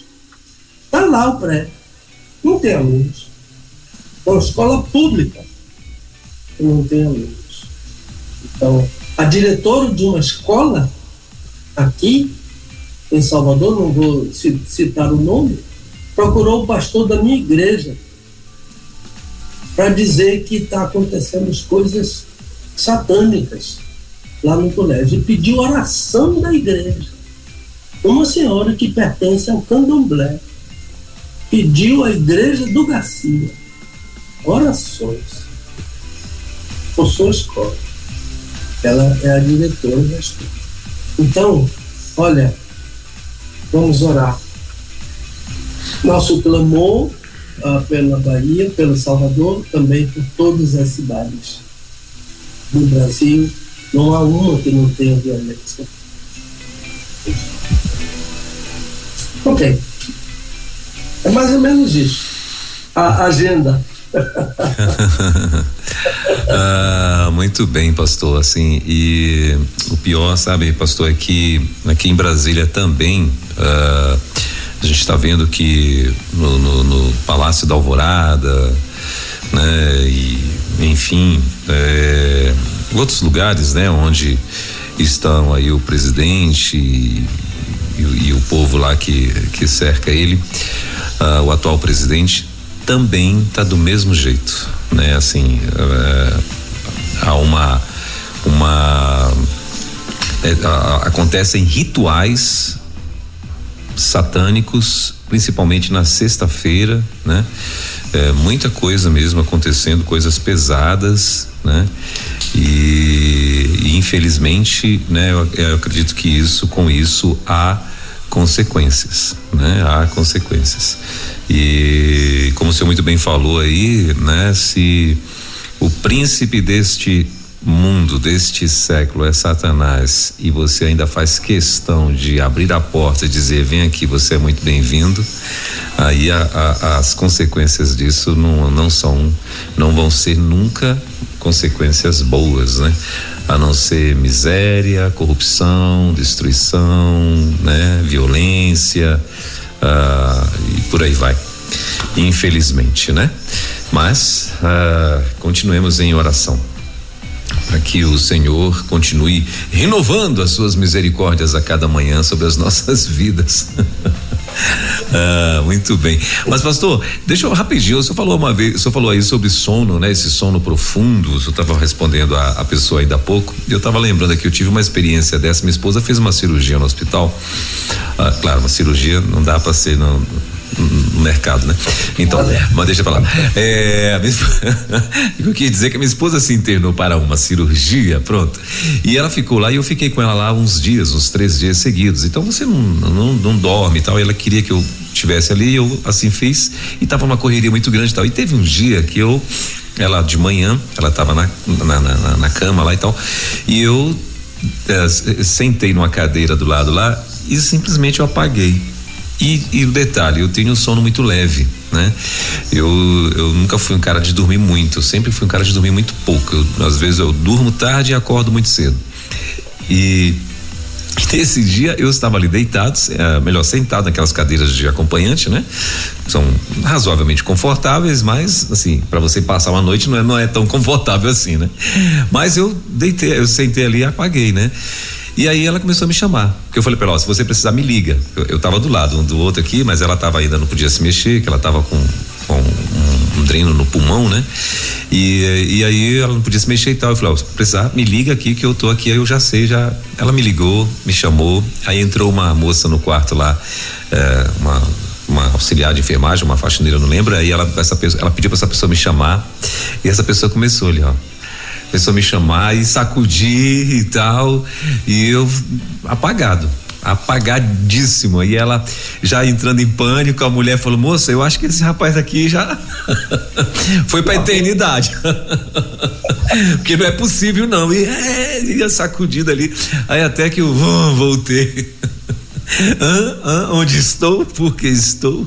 Está lá o pré. Não tem alunos. É uma escola pública não tem alunos. Então, a diretora de uma escola aqui em Salvador, não vou citar o nome, procurou o pastor da minha igreja para dizer que está acontecendo coisas satânicas lá no colégio e pediu oração da igreja. Uma senhora que pertence ao candomblé pediu à igreja do Garcia orações por sua escola. Ela é a diretora da escola. Então, olha, vamos orar. Nosso clamor uh, pela Bahia, pelo Salvador, também por todas as cidades do Brasil. Não há uma que não tenha violência. Ok. É mais ou menos isso. A agenda. ah, muito bem, pastor. Assim, e o pior, sabe, pastor, é que aqui em Brasília também. Ah, a gente está vendo que no, no, no, Palácio da Alvorada, né, e enfim, é, outros lugares, né, onde estão aí o presidente e, e, e o povo lá que, que cerca ele, uh, o atual presidente, também está do mesmo jeito, né, assim, uh, há uma, uma é, acontecem rituais satânicos, principalmente na sexta-feira, né? É, muita coisa mesmo acontecendo, coisas pesadas, né? E, e infelizmente, né? Eu, eu, acredito que isso, com isso, há consequências, né? Há consequências. E como o senhor muito bem falou aí, né? Se o príncipe deste mundo deste século é Satanás e você ainda faz questão de abrir a porta e dizer vem aqui, você é muito bem-vindo, aí a, a, as consequências disso não, não são, não vão ser nunca consequências boas, né? A não ser miséria, corrupção, destruição, né? Violência uh, e por aí vai. Infelizmente, né? Mas uh, continuemos em oração para que o Senhor continue renovando as suas misericórdias a cada manhã sobre as nossas vidas. ah, muito bem. Mas, pastor, deixa eu rapidinho. O senhor falou uma vez, o senhor falou aí sobre sono, né? Esse sono profundo. O senhor estava respondendo a, a, pessoa ainda há pouco. Eu estava lembrando que eu tive uma experiência dessa. Minha esposa fez uma cirurgia no hospital. Ah, claro, uma cirurgia não dá para ser no, no mercado, né? Então, mas deixa pra lá. É, eu queria dizer que a minha esposa se internou para uma cirurgia, pronto. E ela ficou lá e eu fiquei com ela lá uns dias, uns três dias seguidos. Então você não, não, não dorme e tal. E ela queria que eu estivesse ali, e eu assim fiz e tava uma correria muito grande e tal. E teve um dia que eu, ela de manhã, ela tava na, na, na, na cama lá e tal, e eu é, sentei numa cadeira do lado lá e simplesmente eu apaguei e, o detalhe, eu tenho um sono muito leve, né? Eu, eu nunca fui um cara de dormir muito, eu sempre fui um cara de dormir muito pouco. Eu, às vezes eu durmo tarde e acordo muito cedo. E Nesse dia eu estava ali deitado, é, melhor sentado naquelas cadeiras de acompanhante, né? São razoavelmente confortáveis, mas assim, para você passar uma noite não é, não é tão confortável assim, né? Mas eu deitei, eu sentei ali e apaguei, né? E aí ela começou a me chamar. Porque eu falei para ela, se você precisar, me liga. Eu, eu tava do lado um do outro aqui, mas ela tava ainda não podia se mexer, que ela tava com, com um, um dreno no pulmão, né? E, e aí ela não podia se mexer e tal. Eu falei, ó, se precisar, me liga aqui que eu tô aqui, aí eu já sei, já. Ela me ligou, me chamou, aí entrou uma moça no quarto lá, é, uma uma auxiliar de enfermagem, uma faxineira, não lembro, aí ela, essa pessoa, ela pediu para essa pessoa me chamar e essa pessoa começou ali, ó começou a me chamar e sacudir e tal, e eu apagado apagadíssimo. E ela já entrando em pânico, a mulher falou: Moça, eu acho que esse rapaz aqui já foi pra eternidade. Porque não é possível, não. E, é, e sacudida ali. Aí até que eu oh, voltei. ah, ah, onde estou? Porque estou.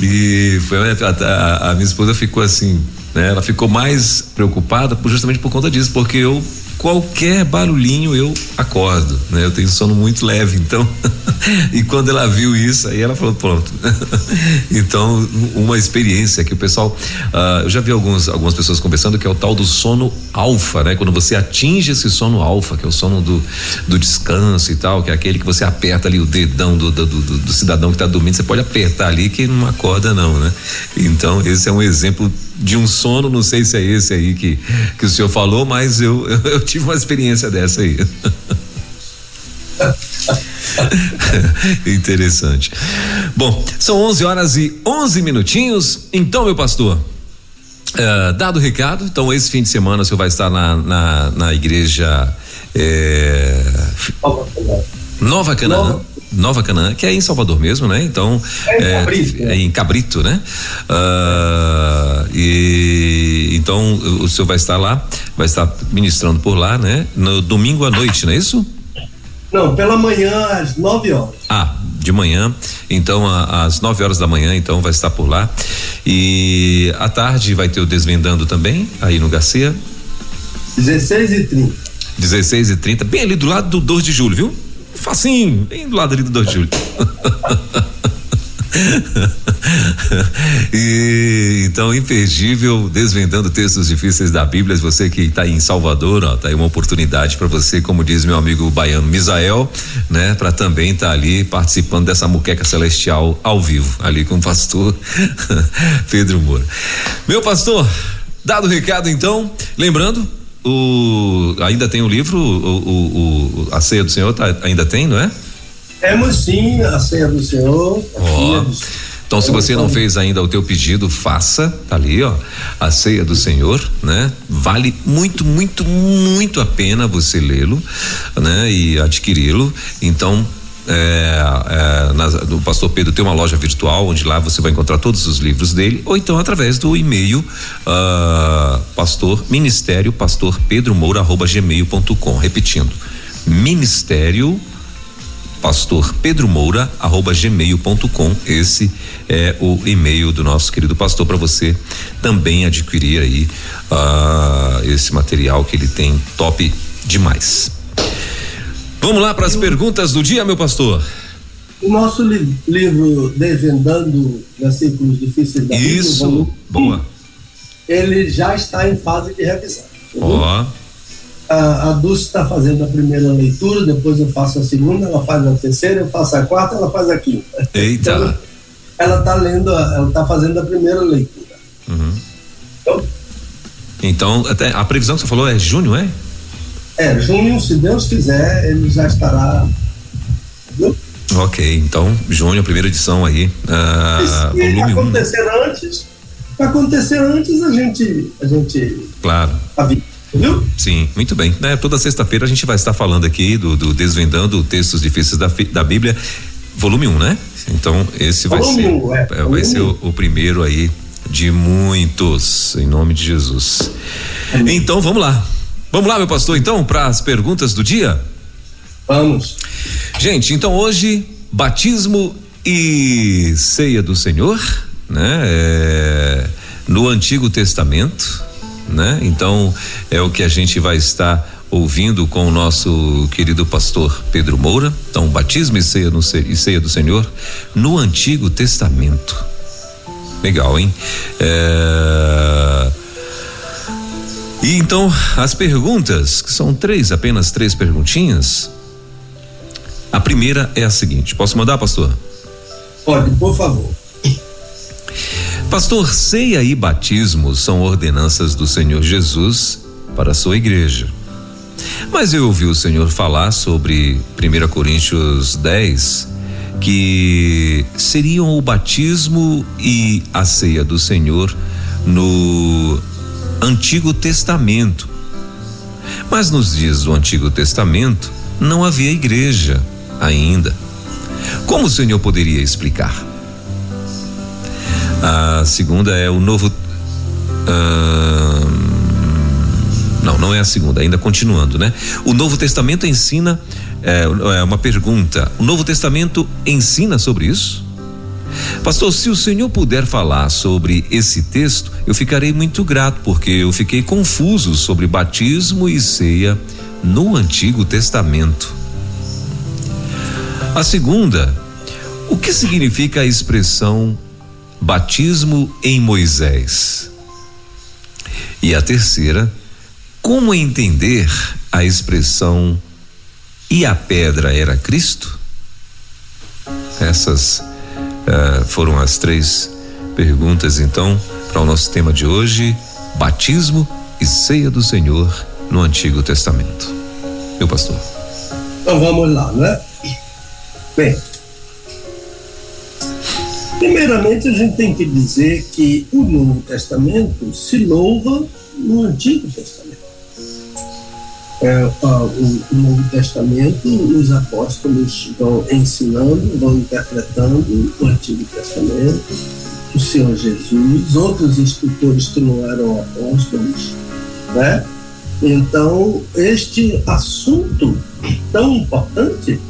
e foi a, a, a minha esposa ficou assim né? Ela ficou mais preocupada justamente por conta disso, porque eu qualquer barulhinho eu acordo, né? Eu tenho sono muito leve, então. e quando ela viu isso, aí ela falou, pronto. então, uma experiência que o pessoal, uh, eu já vi alguns, algumas pessoas conversando que é o tal do sono alfa, né? Quando você atinge esse sono alfa, que é o sono do, do descanso e tal, que é aquele que você aperta ali o dedão do, do, do, do cidadão que está dormindo, você pode apertar ali que não acorda não, né? Então, esse é um exemplo de um sono, não sei se é esse aí que, que o senhor falou, mas eu, eu, tive uma experiência dessa aí. Interessante. Bom, são 11 horas e 11 minutinhos. Então, meu pastor, uh, dado o recado, então esse fim de semana o senhor vai estar na, na, na igreja é, Nova Canaã. Nova. Nova Canaã, que é em Salvador mesmo, né? Então é em é, Cabrito, é em Cabrito né? Uh, e então o senhor vai estar lá, vai estar ministrando por lá, né? No domingo à noite, não é isso? Não, pela manhã às 9 horas. Ah, de manhã, então a, às 9 horas da manhã, então vai estar por lá. E à tarde vai ter o Desvendando também, aí no Garcia. 16 e 30 16 e 30 bem ali do lado do 2 de julho, viu? Facinho, bem do lado ali do 2 de julho. e então imperdível desvendando textos difíceis da Bíblia. Você que está em Salvador, ó, tá aí uma oportunidade para você, como diz meu amigo baiano Misael, né, para também estar tá ali participando dessa muqueca celestial ao vivo, ali com o pastor Pedro Moura. Meu pastor, dado o recado então, lembrando o ainda tem o livro o, o, a ceia do Senhor tá, ainda tem, não é? Temos sim a ceia do Senhor. Oh. Então, se você não fez ainda o teu pedido, faça, tá ali, ó, a ceia do Senhor, né? Vale muito, muito, muito a pena você lê-lo, né? E adquiri-lo. Então, é, é, na, o pastor Pedro tem uma loja virtual onde lá você vai encontrar todos os livros dele ou então através do e-mail uh, pastor ministério pastor Pedro Moura arroba gmail.com repetindo ministério pastor Pedro Moura arroba gmail.com esse é o e-mail do nosso querido pastor para você também adquirir aí uh, esse material que ele tem top demais. Vamos lá para as perguntas do dia, meu pastor. O nosso li livro Desvendando Versículos Difíceis da Bíblia. Isso, boa. Ele já está em fase de revisão. Ó. Oh a, a Dulce está fazendo a primeira leitura, depois eu faço a segunda, ela faz a terceira, eu faço a quarta, ela faz a quinta. Eita! Então, ela está lendo, ela está fazendo a primeira leitura. Uhum. Então, então, até a previsão que você falou é junho, é? É, junho, se Deus quiser, ele já estará. Viu? Ok, então, junho, a primeira edição aí. Uh, se acontecer um. antes, acontecer antes, a gente. A gente claro. Avisa. Viu? Sim, muito bem. Né? Toda sexta-feira a gente vai estar falando aqui do, do Desvendando Textos Difíceis da, da Bíblia, volume 1, um, né? Então, esse vai volume ser, um, é, é, vai ser o, o, primeiro aí de muitos, em nome de Jesus. Então, vamos lá. Vamos lá, meu pastor, então, para as perguntas do dia? Vamos. Gente, então hoje, batismo e ceia do Senhor, né? É, no Antigo Testamento né? Então é o que a gente vai estar ouvindo com o nosso querido pastor Pedro Moura. Então, batismo e ceia, no, e ceia do Senhor no Antigo Testamento. Legal, hein? É... E então, as perguntas, que são três, apenas três perguntinhas. A primeira é a seguinte: posso mandar, pastor? Pode, por favor. Pastor, ceia e batismo são ordenanças do Senhor Jesus para a sua igreja. Mas eu ouvi o Senhor falar sobre 1 Coríntios 10 que seriam o batismo e a ceia do Senhor no Antigo Testamento. Mas nos dias do Antigo Testamento não havia igreja ainda. Como o Senhor poderia explicar? A segunda é o novo. Uh, não, não é a segunda, ainda continuando, né? O Novo Testamento ensina. É, é uma pergunta. O Novo Testamento ensina sobre isso? Pastor, se o senhor puder falar sobre esse texto, eu ficarei muito grato, porque eu fiquei confuso sobre batismo e ceia no Antigo Testamento. A segunda, o que significa a expressão batismo em Moisés? E a terceira, como entender a expressão e a pedra era Cristo? Essas uh, foram as três perguntas, então, para o nosso tema de hoje: batismo e ceia do Senhor no Antigo Testamento. Meu pastor. Então vamos lá, né? Bem, primeiramente a gente tem que dizer que o Novo Testamento se louva no Antigo Testamento. É, o, o Novo Testamento, os apóstolos vão ensinando, vão interpretando o Antigo Testamento, o Senhor Jesus, outros escritores que não eram apóstolos, né? Então, este assunto tão importante,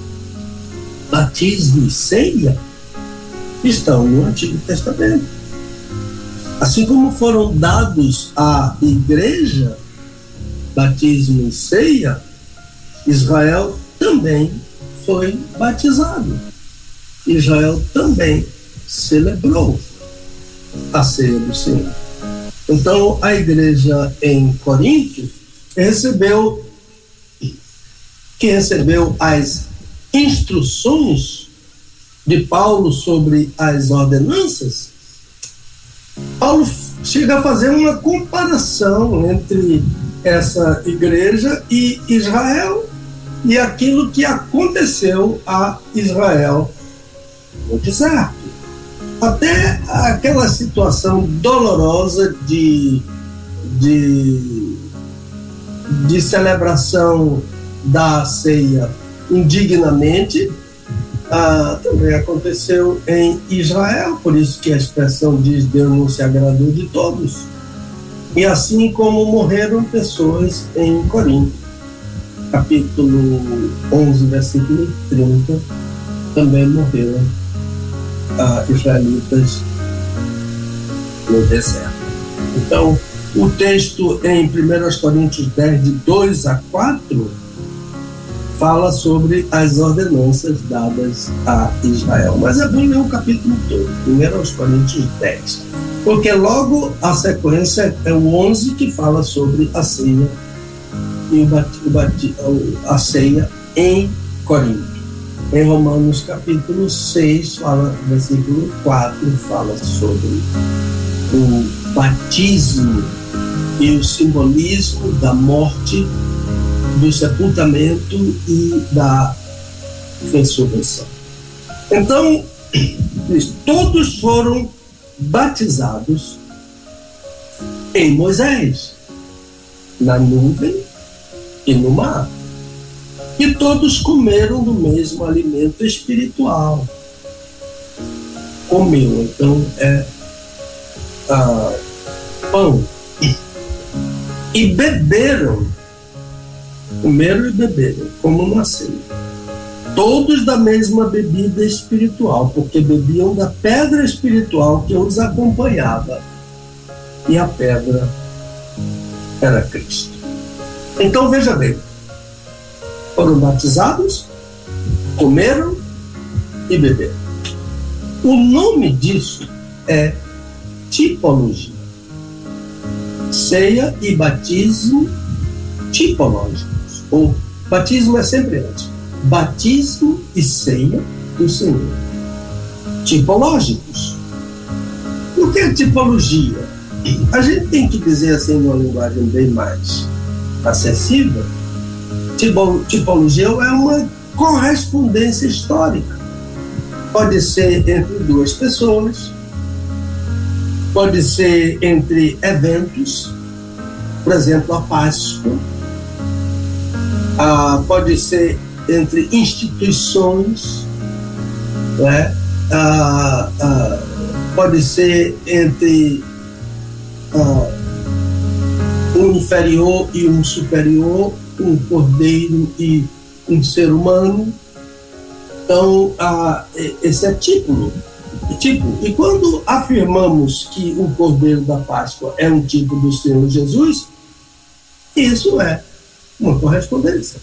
batismo e ceia, estão no Antigo Testamento. Assim como foram dados à igreja batismo e ceia, Israel também foi batizado. Israel também celebrou a ceia do Senhor. Então, a igreja em Corinto recebeu que recebeu as instruções de Paulo sobre as ordenanças, Paulo chega a fazer uma comparação entre essa igreja e Israel e aquilo que aconteceu a Israel no deserto. Até aquela situação dolorosa de, de, de celebração da ceia indignamente ah, também aconteceu em Israel, por isso que a expressão diz Deus não se agradou de todos. E assim como morreram pessoas em Corinto, capítulo 11, versículo 30, também morreram ah, israelitas no deserto. Então, o texto em 1 Coríntios 10, de 2 a 4, fala sobre as ordenanças dadas a Israel. Mas é bom ler o capítulo todo, 1 Coríntios 10. Porque logo a sequência é o 11 que fala sobre a ceia e o bati, a ceia em Corinto. Em Romanos capítulo 6, fala, versículo 4, fala sobre o batismo e o simbolismo da morte do sepultamento e da ressurreição. Então, todos foram batizados em Moisés, na nuvem e no mar. E todos comeram do mesmo alimento espiritual. Comeu, então é ah, pão. E beberam comeram e beberam, como nasceram. Todos da mesma bebida espiritual, porque bebiam da pedra espiritual que os acompanhava. E a pedra era Cristo. Então veja bem: foram batizados, comeram e beberam. O nome disso é tipologia. Ceia e batismo tipológico ou batismo é sempre antes. Batismo e ceia do Senhor. Tipológicos. O que é tipologia? A gente tem que dizer assim numa linguagem bem mais acessível. Tipologia é uma correspondência histórica. Pode ser entre duas pessoas, pode ser entre eventos, por exemplo, a Páscoa ah, pode ser entre instituições, né? ah, ah, pode ser entre ah, um inferior e um superior, um cordeiro e um ser humano. Então, ah, esse é título. Tipo, e quando afirmamos que o Cordeiro da Páscoa é um tipo do Senhor Jesus, isso é uma correspondência.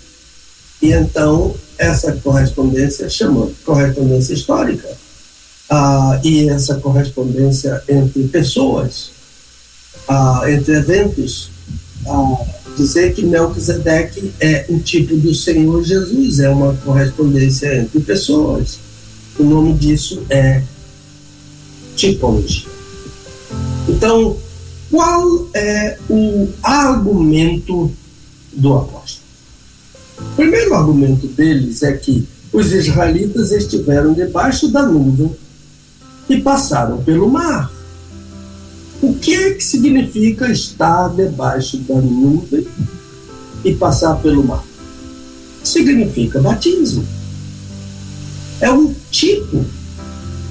E então, essa correspondência chama correspondência histórica. Ah, e essa correspondência entre pessoas, ah, entre eventos, ah, dizer que Melquisedeque é um tipo do Senhor Jesus, é uma correspondência entre pessoas. O nome disso é tipologia. Então, qual é o argumento do apóstolo? O primeiro argumento deles é que os israelitas estiveram debaixo da nuvem e passaram pelo mar. O que é que significa estar debaixo da nuvem e passar pelo mar? Significa batismo. É um tipo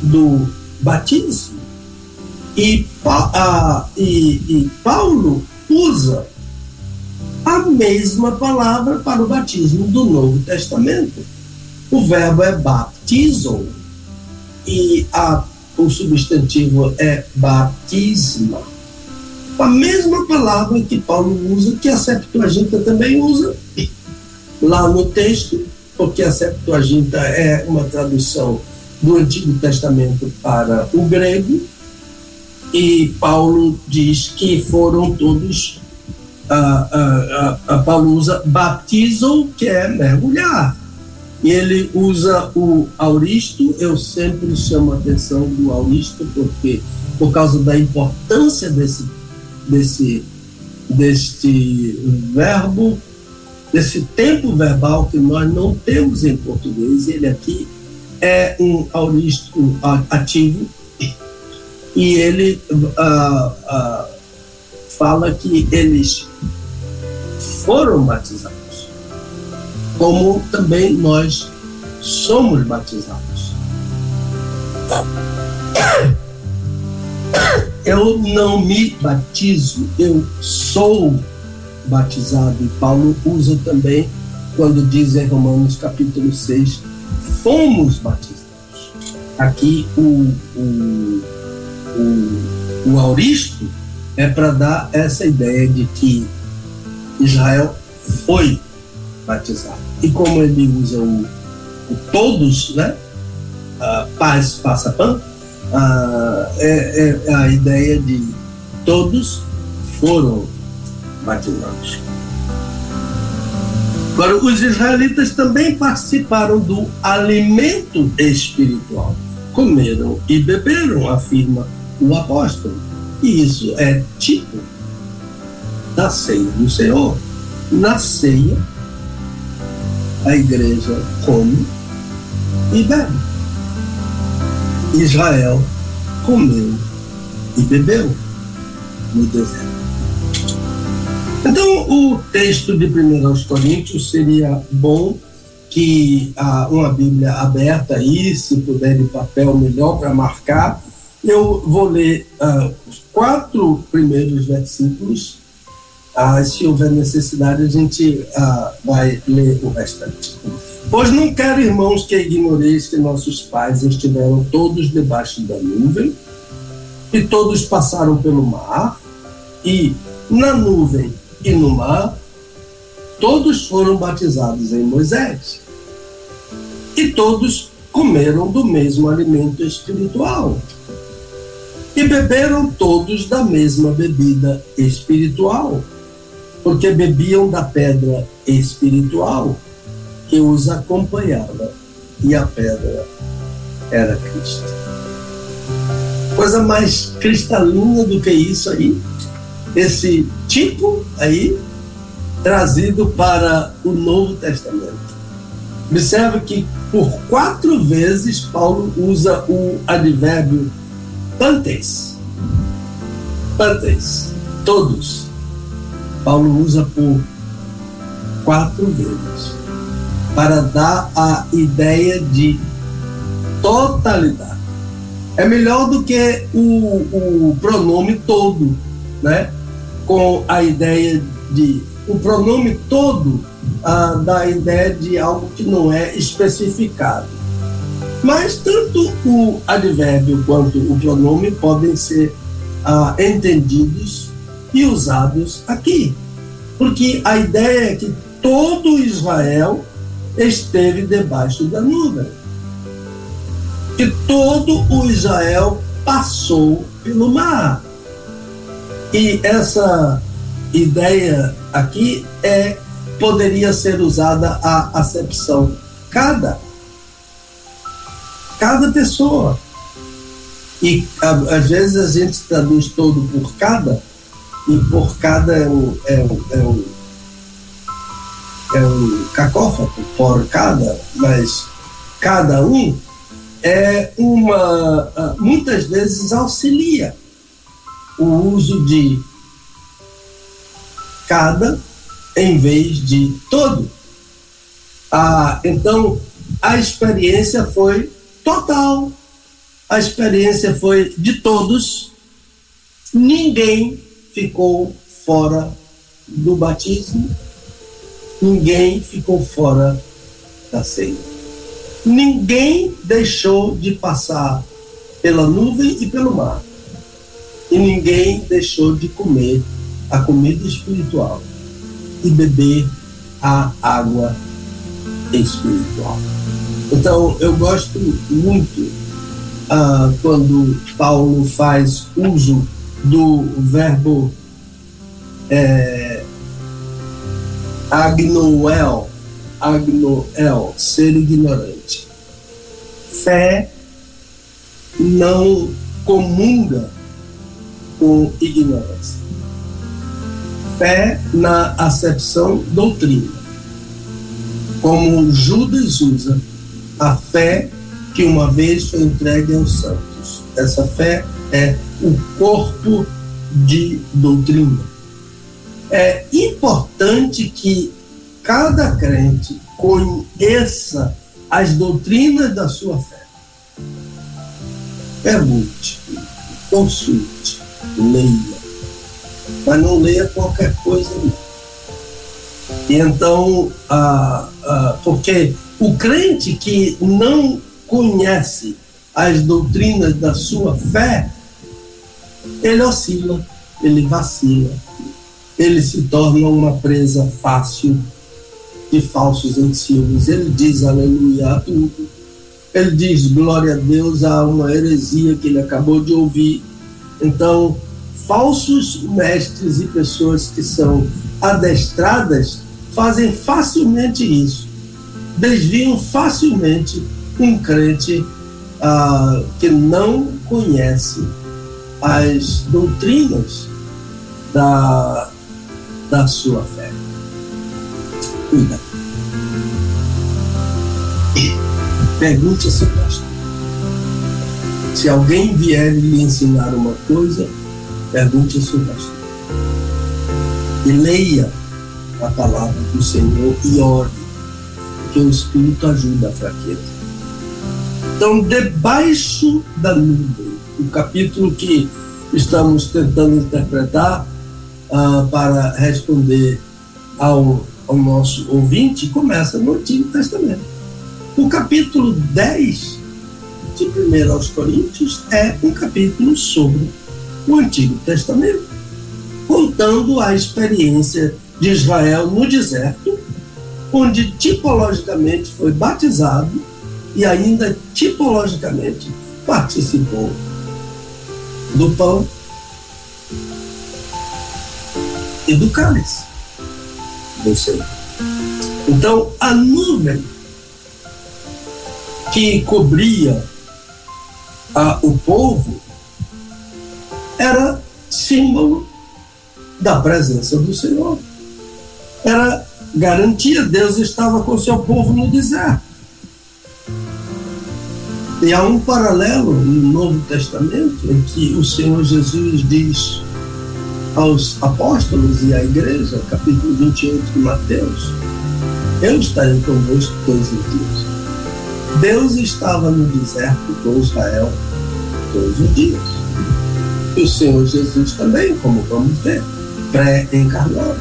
do batismo. E, a, e, e Paulo usa a mesma palavra para o batismo do Novo Testamento. O verbo é baptizo e a, o substantivo é batisma. A mesma palavra que Paulo usa, que a Septuaginta também usa lá no texto, porque a Septuaginta é uma tradução do Antigo Testamento para o grego, e Paulo diz que foram todos. A a Paulo usa baptizo, que é mergulhar. E ele usa o auristo, eu sempre chamo a atenção do auristo, porque por causa da importância desse, desse, deste verbo, desse tempo verbal que nós não temos em português, ele aqui é um auristo ativo, e ele uh, uh, fala que eles foram batizados, como também nós somos batizados. Eu não me batizo, eu sou batizado. E Paulo usa também, quando diz em Romanos capítulo 6, fomos batizados. Aqui o, o o, o Auristo é para dar essa ideia de que Israel foi batizado. E como ele usa o, o todos, né? Uh, paz passa pão, uh, é, é a ideia de todos foram batizados. Agora, os israelitas também participaram do alimento espiritual. Comeram e beberam, afirma o apóstolo. E isso é tipo da ceia do Senhor. Na ceia, a igreja come e bebe. Israel comeu e bebeu no deserto. Então, o texto de 1 Coríntios seria bom que ah, uma Bíblia aberta aí, se puder de papel, melhor para marcar, eu vou ler uh, os quatro primeiros versículos. Uh, se houver necessidade, a gente uh, vai ler o restante. Pois não quero, irmãos, que ignoreis que nossos pais estiveram todos debaixo da nuvem, e todos passaram pelo mar, e na nuvem e no mar, todos foram batizados em Moisés. E todos comeram do mesmo alimento espiritual e beberam todos da mesma bebida espiritual, porque bebiam da pedra espiritual que os acompanhava, e a pedra era Cristo. Coisa mais cristalina do que isso aí, esse tipo aí, trazido para o Novo Testamento. Observe que por quatro vezes Paulo usa o advérbio Pantes. Pantes. Todos. Paulo usa por quatro vezes para dar a ideia de totalidade. É melhor do que o, o pronome todo, né? Com a ideia de. O pronome todo ah, dá a ideia de algo que não é especificado. Mas tanto o advérbio quanto o pronome podem ser ah, entendidos e usados aqui. Porque a ideia é que todo Israel esteve debaixo da nuvem. Que todo o Israel passou pelo mar. E essa ideia aqui é poderia ser usada a acepção cada cada pessoa e às vezes a gente traduz todo por cada e por cada é um, é um, é um, é um cacófago por cada mas cada um é uma muitas vezes auxilia o uso de cada em vez de todo. Ah, então, a experiência foi total. A experiência foi de todos. Ninguém ficou fora do batismo. Ninguém ficou fora da ceia. Ninguém deixou de passar pela nuvem e pelo mar. E ninguém deixou de comer a comida espiritual e beber a água espiritual. Então, eu gosto muito ah, quando Paulo faz uso do verbo é, agnoel, agnoel, ser ignorante. Fé não comunga com ignorância fé na acepção doutrina. Como Judas usa a fé que uma vez foi entregue aos santos. Essa fé é o corpo de doutrina. É importante que cada crente conheça as doutrinas da sua fé. Pergunte, consulte, leia mas não leia qualquer coisa. E então, ah, ah, porque o crente que não conhece as doutrinas da sua fé, ele oscila, ele vacila, ele se torna uma presa fácil de falsos ensinos. Ele diz aleluia a tudo. Ele diz glória a Deus a uma heresia que ele acabou de ouvir. Então, falsos mestres e pessoas que são adestradas fazem facilmente isso. Desviam facilmente um crente ah, que não conhece as doutrinas da, da sua fé. Cuida. Pergunte a seu pastor. Se alguém vier lhe ensinar uma coisa, Pergunte ao seu pastor. E leia a palavra do Senhor e ore, porque o Espírito ajuda a fraqueza. Então, debaixo da nuvem, o capítulo que estamos tentando interpretar uh, para responder ao, ao nosso ouvinte, começa no Antigo Testamento. O capítulo 10 de 1 aos Coríntios é um capítulo sobre o Antigo Testamento, contando a experiência de Israel no deserto, onde tipologicamente foi batizado e ainda tipologicamente participou do pão e do cálice do Senhor. Então, a nuvem que cobria a, o povo era símbolo da presença do Senhor. Era garantia, Deus estava com seu povo no deserto. E há um paralelo no Novo Testamento em que o Senhor Jesus diz aos apóstolos e à igreja, capítulo 28 de Mateus, eu estarei convosco todos os dias. Deus estava no deserto com Israel todos os dias o Senhor Jesus também, como vamos ver, pré-encarnado.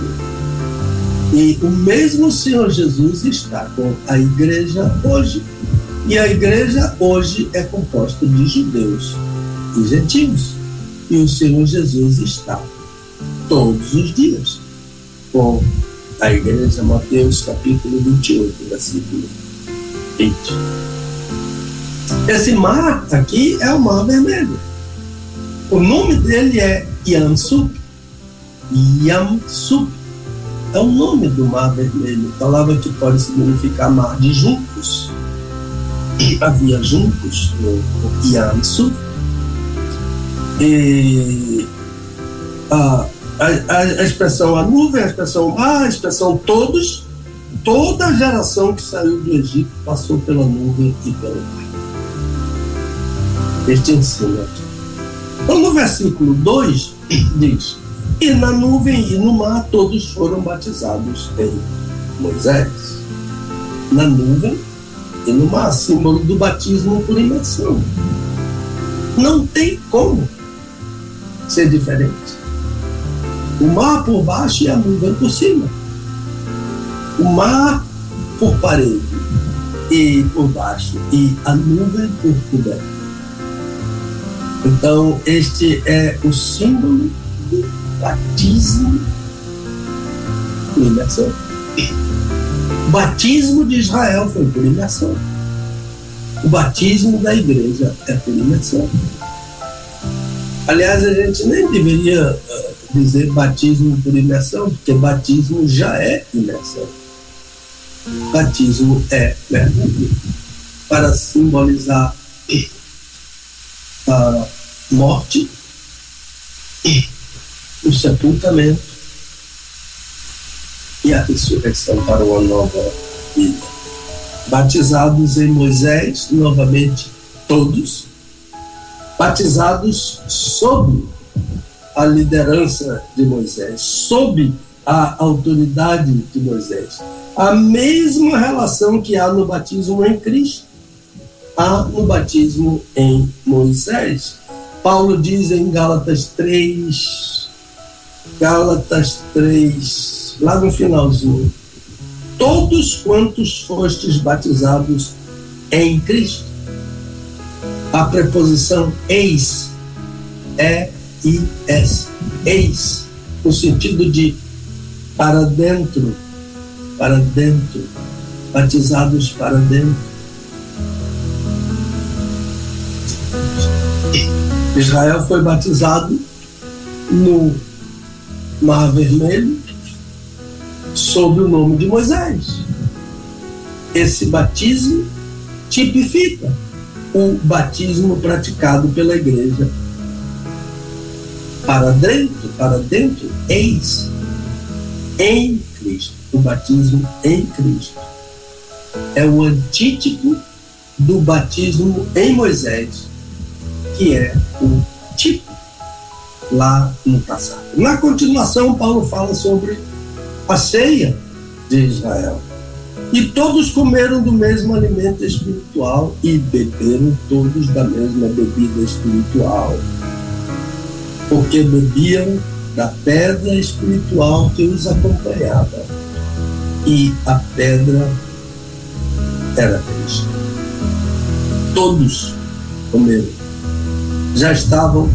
E o mesmo Senhor Jesus está com a igreja hoje. E a igreja hoje é composta de judeus e gentios. E o Senhor Jesus está todos os dias com à igreja, Mateus capítulo 28, versículo 20. Esse mar aqui é o Mar Vermelho. O nome dele é Yamsup. Yamsup é o nome do Mar Vermelho, palavra que pode significar mar de juncos. Havia juncos no, no. E a, a, a expressão a nuvem, a expressão mar, a expressão todos, toda a geração que saiu do Egito passou pela nuvem e pelo mar. Este ensino aqui. Então, no versículo 2, diz: E na nuvem e no mar todos foram batizados em Moisés. Na nuvem e no símbolo do batismo por imersão. Não tem como ser diferente. O mar por baixo e a nuvem por cima. O mar por parede e por baixo e a nuvem por coberta. Então, este é o símbolo do batismo por imersão. O batismo de Israel foi por imersão. O batismo da igreja é por imersão. Aliás, a gente nem deveria uh, dizer batismo por imersão, porque batismo já é imersão. Batismo é mergulho para simbolizar a morte, o sepultamento e a ressurreição para uma nova vida. Batizados em Moisés, novamente todos, batizados sob a liderança de Moisés, sob a autoridade de Moisés. A mesma relação que há no batismo em Cristo há no batismo em Moisés. Paulo diz em Gálatas 3, Gálatas 3, lá no finalzinho: Todos quantos fostes batizados em Cristo. A preposição eis é e s, eis, no sentido de para dentro, para dentro, batizados para dentro. Israel foi batizado no Mar Vermelho sob o nome de Moisés. Esse batismo tipifica o batismo praticado pela igreja para dentro, para dentro, eis, em Cristo, o batismo em Cristo. É o antítipo do batismo em Moisés, que é o tipo lá no passado. Na continuação, Paulo fala sobre a ceia de Israel. E todos comeram do mesmo alimento espiritual e beberam todos da mesma bebida espiritual, porque bebiam da pedra espiritual que os acompanhava. E a pedra era Cristo. Todos comeram já estavam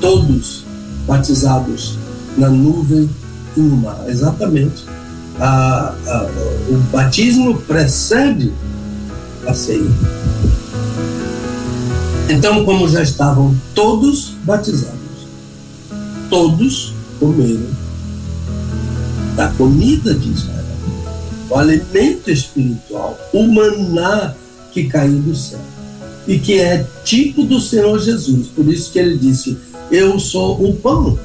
todos batizados na nuvem mar. Exatamente. A, a, o batismo precede a ceia. Então, como já estavam todos batizados, todos comeram da comida de Israel, o alimento espiritual, o maná que caiu do céu e que é tipo do Senhor Jesus. Por isso que ele disse: Eu sou o pão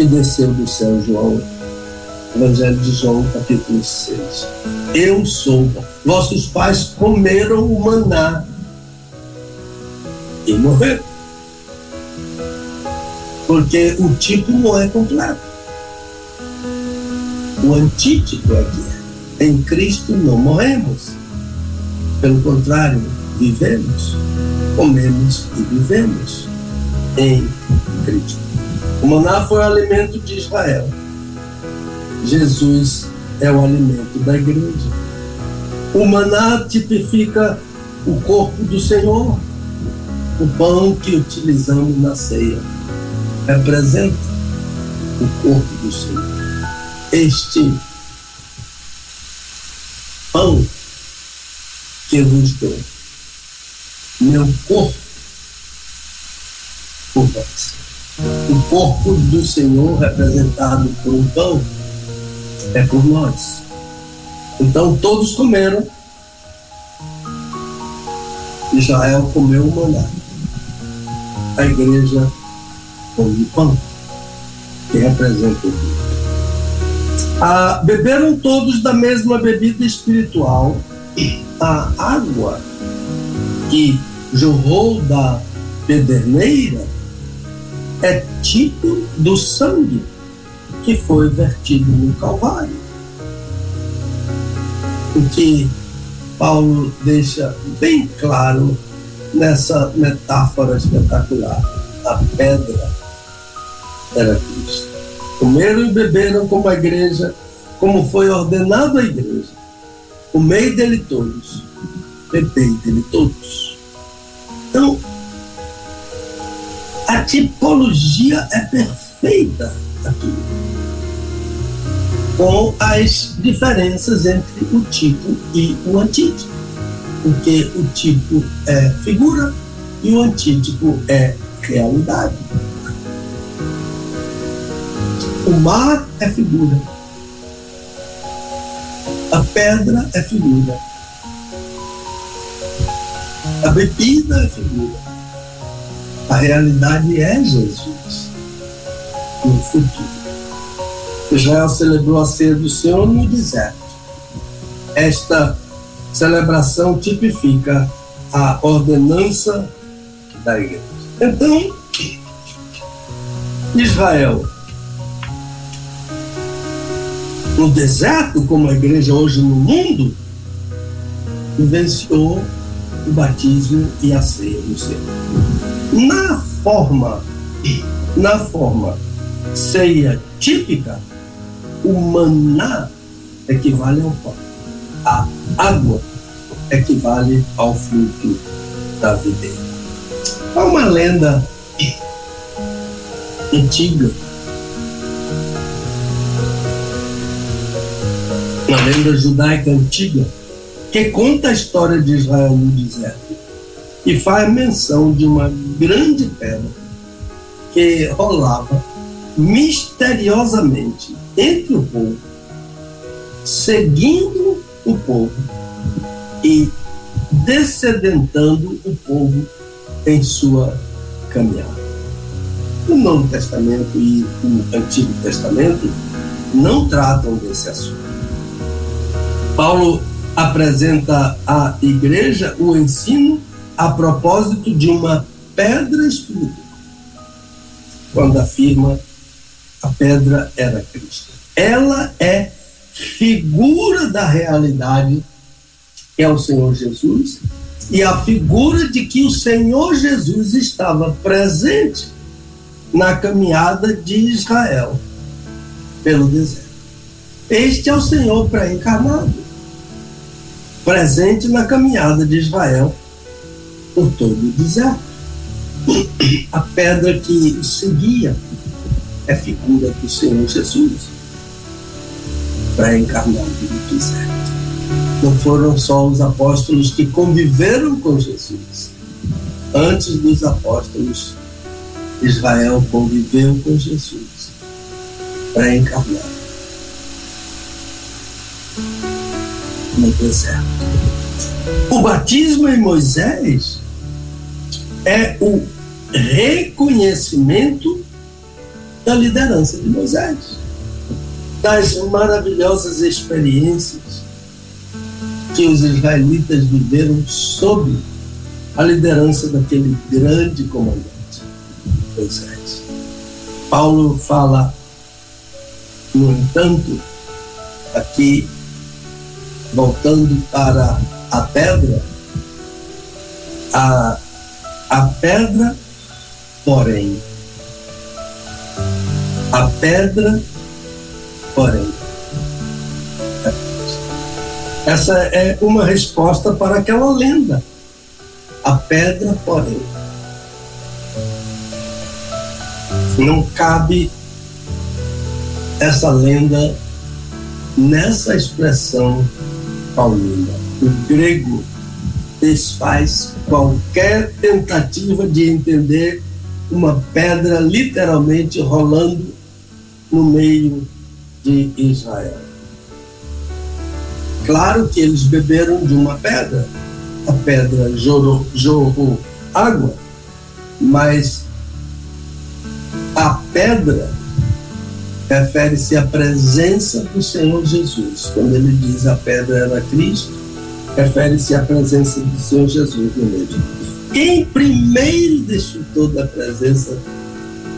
que desceu do céu, João. Evangelho de João, capítulo 6. Eu sou. Vossos pais comeram o maná e morreram. Porque o tipo não é completo. O antítipo é que. Em Cristo não morremos pelo contrário, vivemos, comemos e vivemos em Cristo. O maná foi o alimento de Israel. Jesus é o alimento da igreja. O maná tipifica o corpo do Senhor. O pão que utilizamos na ceia representa o corpo do Senhor. este pão que vos dou, meu corpo por vós. O corpo do Senhor, representado por um pão, é por nós. Então todos comeram. Israel comeu o maná. A igreja come pão, que representa o vinho. Ah, beberam todos da mesma bebida espiritual. A água que jorrou da pederneira é tipo do sangue que foi vertido no Calvário. O que Paulo deixa bem claro nessa metáfora espetacular. A pedra era Cristo. Comeram e beberam como a igreja, como foi ordenado a igreja. Comei dele todos, bebei dele todos. Então, a tipologia é perfeita. Aqui, com as diferenças entre o tipo e o antítipo, porque o tipo é figura e o antítipo é realidade. O mar é figura, a pedra é figura, a bebida é figura a realidade é Jesus no futuro. Israel celebrou a ceia do Senhor no deserto. Esta celebração tipifica a ordenança da igreja. Então, Israel, no deserto, como a igreja hoje no mundo, vivenciou o batismo e a ceia do Senhor. Na forma, na forma ceia típica, o maná equivale ao pão. A água equivale ao fruto da videira. Há uma lenda antiga, uma lenda judaica antiga, que conta a história de Israel no deserto e faz menção de uma grande pedra que rolava misteriosamente entre o povo, seguindo o povo e descedentando o povo em sua caminhada. O Novo Testamento e o Antigo Testamento não tratam desse assunto. Paulo apresenta à igreja o ensino a propósito de uma pedra espiritual, quando afirma a pedra era Cristo. Ela é figura da realidade que é o Senhor Jesus e a figura de que o Senhor Jesus estava presente na caminhada de Israel pelo deserto. Este é o Senhor pré-encarnado, presente na caminhada de Israel todo o deserto. A pedra que o seguia é figura do Senhor Jesus, pré-encarnado no deserto. Não foram só os apóstolos que conviveram com Jesus. Antes dos apóstolos, Israel conviveu com Jesus, pré-encarnado no deserto. O batismo em Moisés é o reconhecimento da liderança de Moisés, das maravilhosas experiências que os israelitas viveram sob a liderança daquele grande comandante, Moisés. Paulo fala, no entanto, aqui, voltando para a pedra, a a pedra, porém. A pedra, porém. Essa é uma resposta para aquela lenda. A pedra, porém. Não cabe essa lenda nessa expressão paulina. O grego desfaz qualquer tentativa de entender uma pedra literalmente rolando no meio de Israel. Claro que eles beberam de uma pedra, a pedra jorrou água, mas a pedra refere-se à presença do Senhor Jesus. Quando ele diz a pedra era Cristo, refere-se à presença do Senhor Jesus no meio. Quem primeiro desfrutou da presença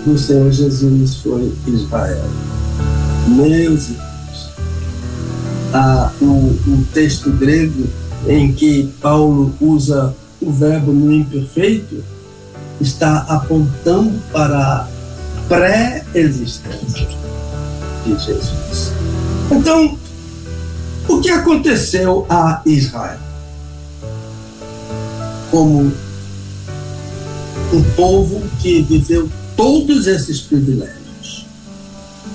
do Senhor Jesus foi Israel. Meus irmãos, o, texto grego em que Paulo usa o verbo no imperfeito está apontando para a pré-existência de Jesus. Então, que aconteceu a Israel? Como um povo que viveu todos esses privilégios.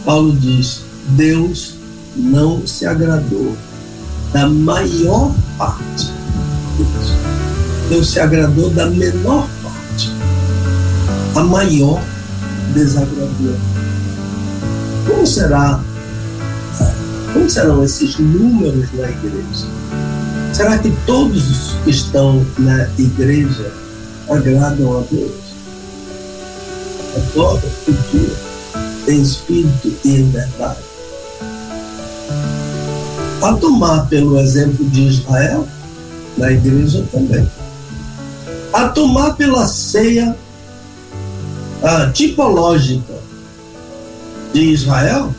Paulo diz: Deus não se agradou da maior parte. Deus se agradou da menor parte. A maior desagradou. Como será? Como serão esses números na igreja? Será que todos os que estão na igreja agradam a Deus? Agora, cultura, em espírito e em verdade. A tomar pelo exemplo de Israel, na igreja também. A tomar pela ceia a tipológica de Israel,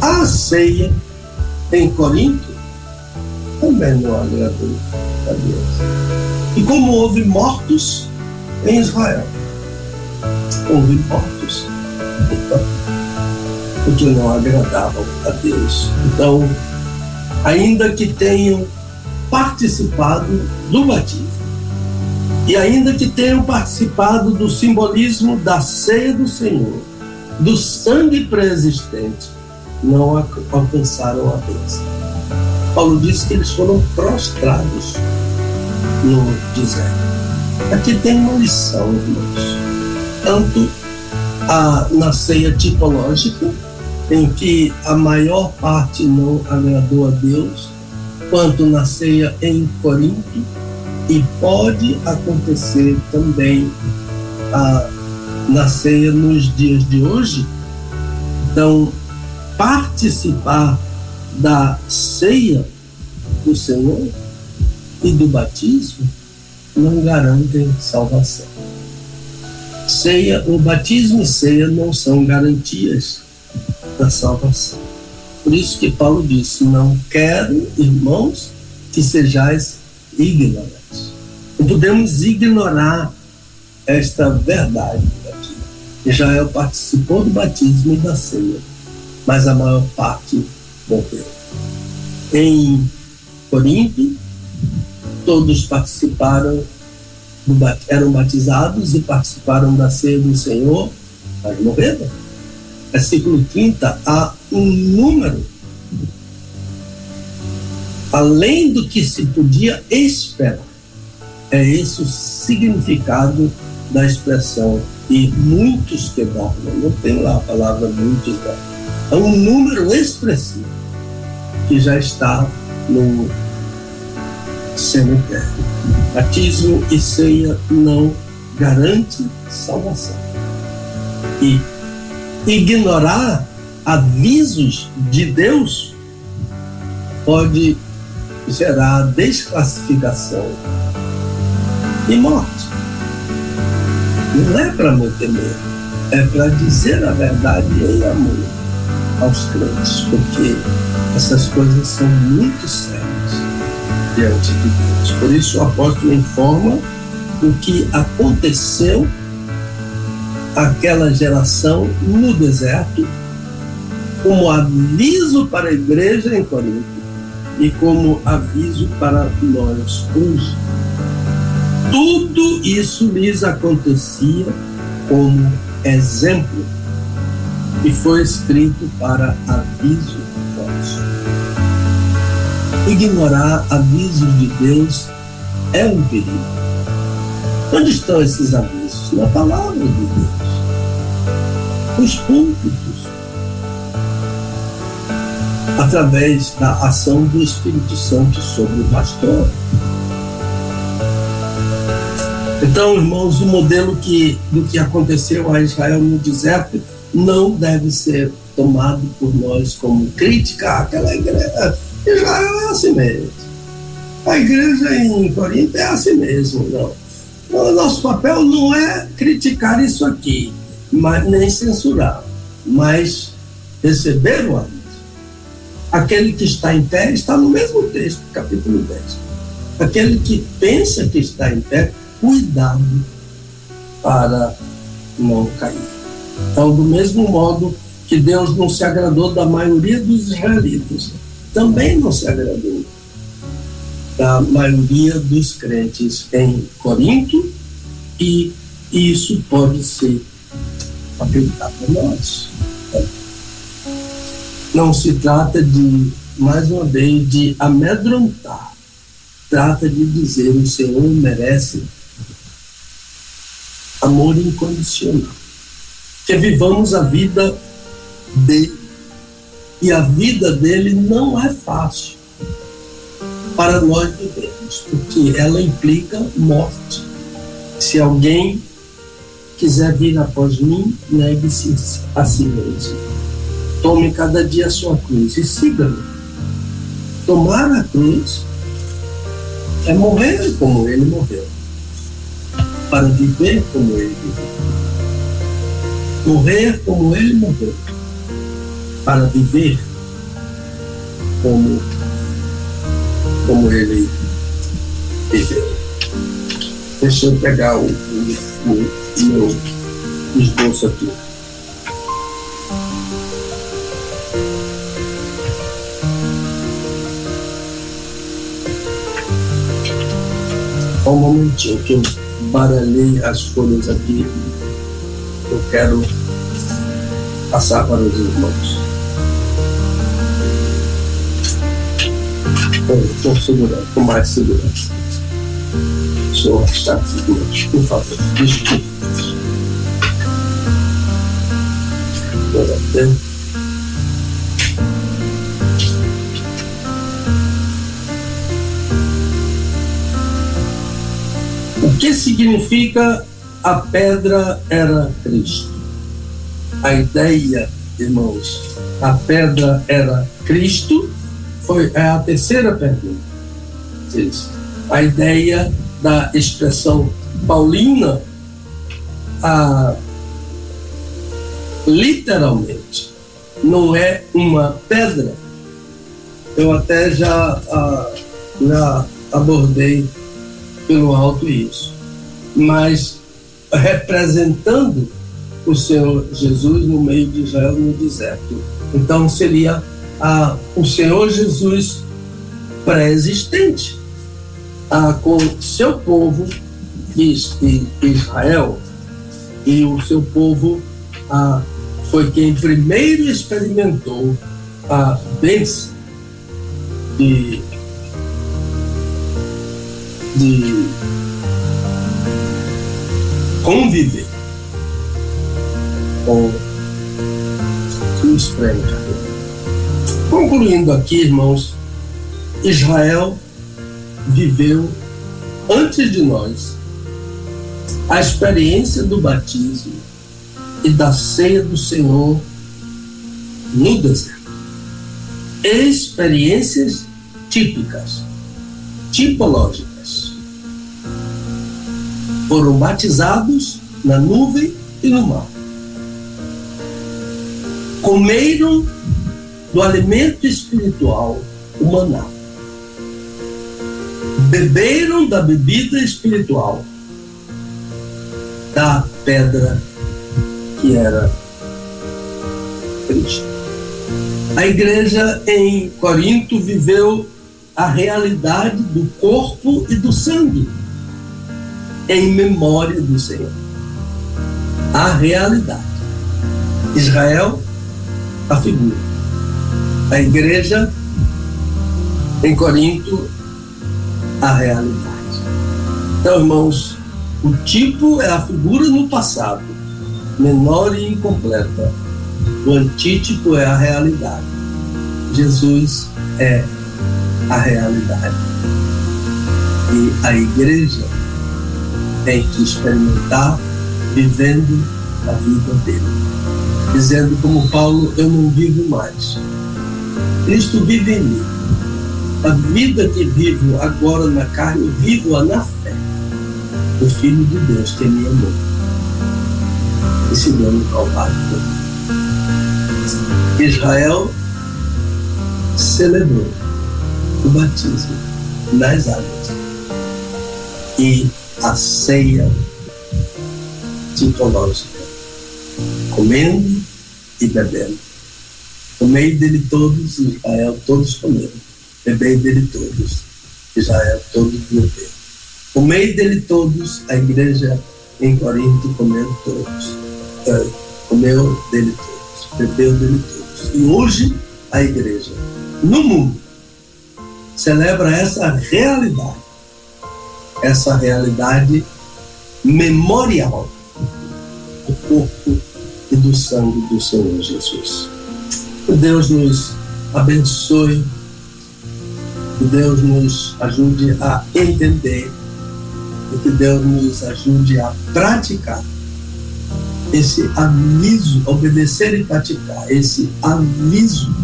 a ceia em Corinto também não agradou a Deus. E como houve mortos em Israel, houve mortos porque não agradavam a Deus. Então, ainda que tenham participado do batismo, e ainda que tenham participado do simbolismo da ceia do Senhor, do sangue preexistente, não alcançaram a bênção. Paulo disse que eles foram prostrados no deserto. Aqui tem uma lição, irmãos. Tanto a, na ceia tipológica, em que a maior parte não agradou a Deus, quanto na ceia em Corinto, e pode acontecer também a, na ceia nos dias de hoje. Então, participar da ceia do Senhor e do batismo não garantem salvação. Ceia, o batismo e ceia não são garantias da salvação. Por isso que Paulo disse: Não quero, irmãos, que sejais ignorantes. Não podemos ignorar esta verdade aqui. Israel participou do batismo e da ceia, mas a maior parte morreu. Em Corinto, todos participaram, eram batizados e participaram da ceia do Senhor, mas morreram. Versículo 30, há um número além do que se podia esperar. É esse o significado da expressão e muitos que dormem. Não tem lá a palavra muitos dormem. É um número expressivo que já está no cemitério. Batismo e ceia não garante salvação. E ignorar avisos de Deus pode gerar desclassificação e morte. Não é para meter medo, é para dizer a verdade em amor aos crentes, porque essas coisas são muito sérias diante de Deus. Por isso o apóstolo informa o que aconteceu aquela geração no deserto, como aviso para a igreja em Corinto e como aviso para nós hoje. Tudo isso lhes acontecia como exemplo e foi escrito para aviso nós. Ignorar avisos de Deus é um perigo. Onde estão esses avisos? Na palavra de Deus. Os púlpitos. Através da ação do Espírito Santo sobre o pastor. Então, irmãos, o modelo que, do que aconteceu a Israel no deserto não deve ser tomado por nós como crítica àquela igreja. Israel é assim mesmo. A igreja em Corinto é assim mesmo, não. O nosso papel não é criticar isso aqui, mas nem censurar, mas receber o aviso. Aquele que está em pé está no mesmo texto, capítulo 10. Aquele que pensa que está em pé, cuidado para não cair. Então, do mesmo modo que Deus não se agradou da maioria dos israelitas, também não se agradou da maioria dos crentes em Corinto e isso pode ser aplicado a nós. Não se trata de, mais uma vez, de amedrontar. Trata de dizer o Senhor merece amor incondicional. Que vivamos a vida dele. E a vida dele não é fácil para nós vivermos, porque ela implica morte. Se alguém quiser vir após mim, negue-se a si mesmo. Tome cada dia a sua cruz e siga-me. Tomar a cruz é morrer como ele morreu, para viver como ele viveu. Morrer como ele morreu para viver como, como ele viveu. Deixa eu pegar o, o, o meu esboço aqui. Um momentinho que eu baralhei as folhas aqui. Eu quero passar para os irmãos. com segurança, com mais segurança. O senhor está seguro, por favor, desculpe. O que significa a pedra era Cristo? A ideia, irmãos, a pedra era Cristo foi é a terceira pergunta. A ideia da expressão paulina, a, literalmente, não é uma pedra. Eu até já, a, já abordei pelo alto isso. Mas representando o Senhor Jesus no meio de Israel no deserto. Então seria a, o Senhor Jesus pré-existente. Com seu povo Israel. E o seu povo a, foi quem primeiro experimentou a bênção de, de conviver com o estranho. Concluindo aqui, irmãos, Israel viveu antes de nós a experiência do batismo e da ceia do Senhor no deserto. Experiências típicas, tipológicas. Foram batizados na nuvem e no mar. Comeram do alimento espiritual, o maná. Beberam da bebida espiritual, da pedra que era Cristo. A igreja em Corinto viveu a realidade do corpo e do sangue em memória do Senhor. A realidade. Israel, a figura a igreja, Em Corinto, a realidade. Então, irmãos, o tipo é a figura no passado, menor e incompleta. O antítipo é a realidade. Jesus é a realidade. E a igreja tem que experimentar vivendo a vida dele. Dizendo como Paulo, eu não vivo mais. Cristo vive em mim. A vida que vivo agora na carne, vivo-a na fé do Filho de Deus que me amou e se deu no Calvário. Israel celebrou o batismo nas águas e a ceia titológica, comendo e bebendo. Comei dele todos, Israel todos comeram. Bebei dele todos, Israel todos beberam. Comei dele todos, a igreja em Corinto comeu todos. É, comeu dele todos, bebeu dele todos. E hoje a igreja, no mundo, celebra essa realidade, essa realidade memorial do corpo e do sangue do Senhor Jesus. Que Deus nos abençoe, que Deus nos ajude a entender e que Deus nos ajude a praticar esse aviso, obedecer e praticar esse aviso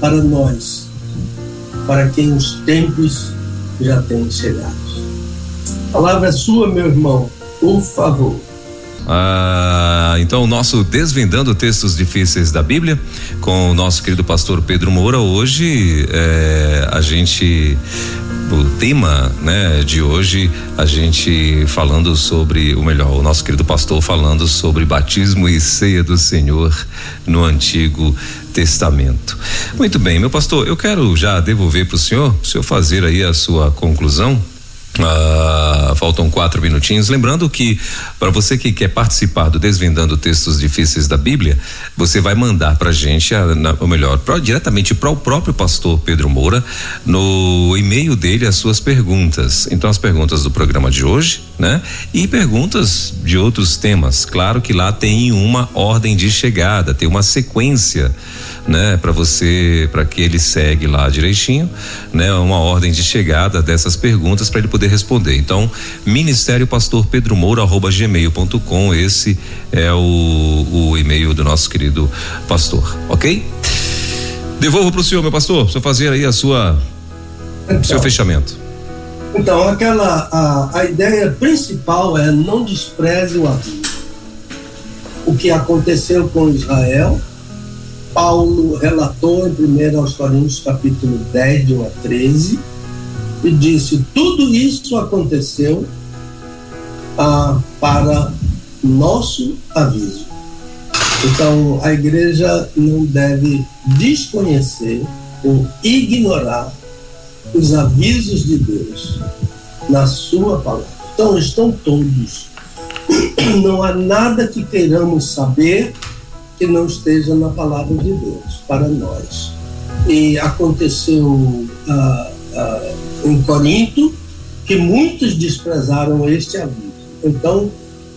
para nós, para quem os tempos já têm chegado. A palavra é sua, meu irmão, por favor. Ah, então, o nosso Desvendando Textos Difíceis da Bíblia, com o nosso querido pastor Pedro Moura. Hoje, é, a gente o tema, né, de hoje, a gente falando sobre, o melhor, o nosso querido pastor falando sobre batismo e ceia do Senhor no Antigo Testamento. Muito bem, meu pastor, eu quero já devolver para o senhor, o senhor fazer aí a sua conclusão Uh, faltam quatro minutinhos. Lembrando que, para você que quer participar do Desvendando Textos Difíceis da Bíblia, você vai mandar para a gente, ou melhor, pra, diretamente para o próprio pastor Pedro Moura, no e-mail dele, as suas perguntas. Então, as perguntas do programa de hoje, né? E perguntas de outros temas. Claro que lá tem uma ordem de chegada, tem uma sequência né, para você, para que ele segue lá direitinho, né, uma ordem de chegada dessas perguntas para ele poder responder. Então, Ministério Pastor Pedro Moura arroba gmail.com, esse é o, o e-mail do nosso querido pastor, ok? Devolvo para o senhor, meu pastor, para fazer aí a sua, então, seu fechamento. Então, aquela a, a ideia principal é não despreze o. O que aconteceu com Israel Paulo relatou em 1 aos Coríntios capítulo 10, de 1 a 13, e disse: tudo isso aconteceu ah, para nosso aviso. Então, a igreja não deve desconhecer ou ignorar os avisos de Deus na sua palavra. Então, estão todos. Não há nada que queiramos saber que não esteja na palavra de Deus para nós. E aconteceu ah, ah, em Corinto que muitos desprezaram este aviso. Então,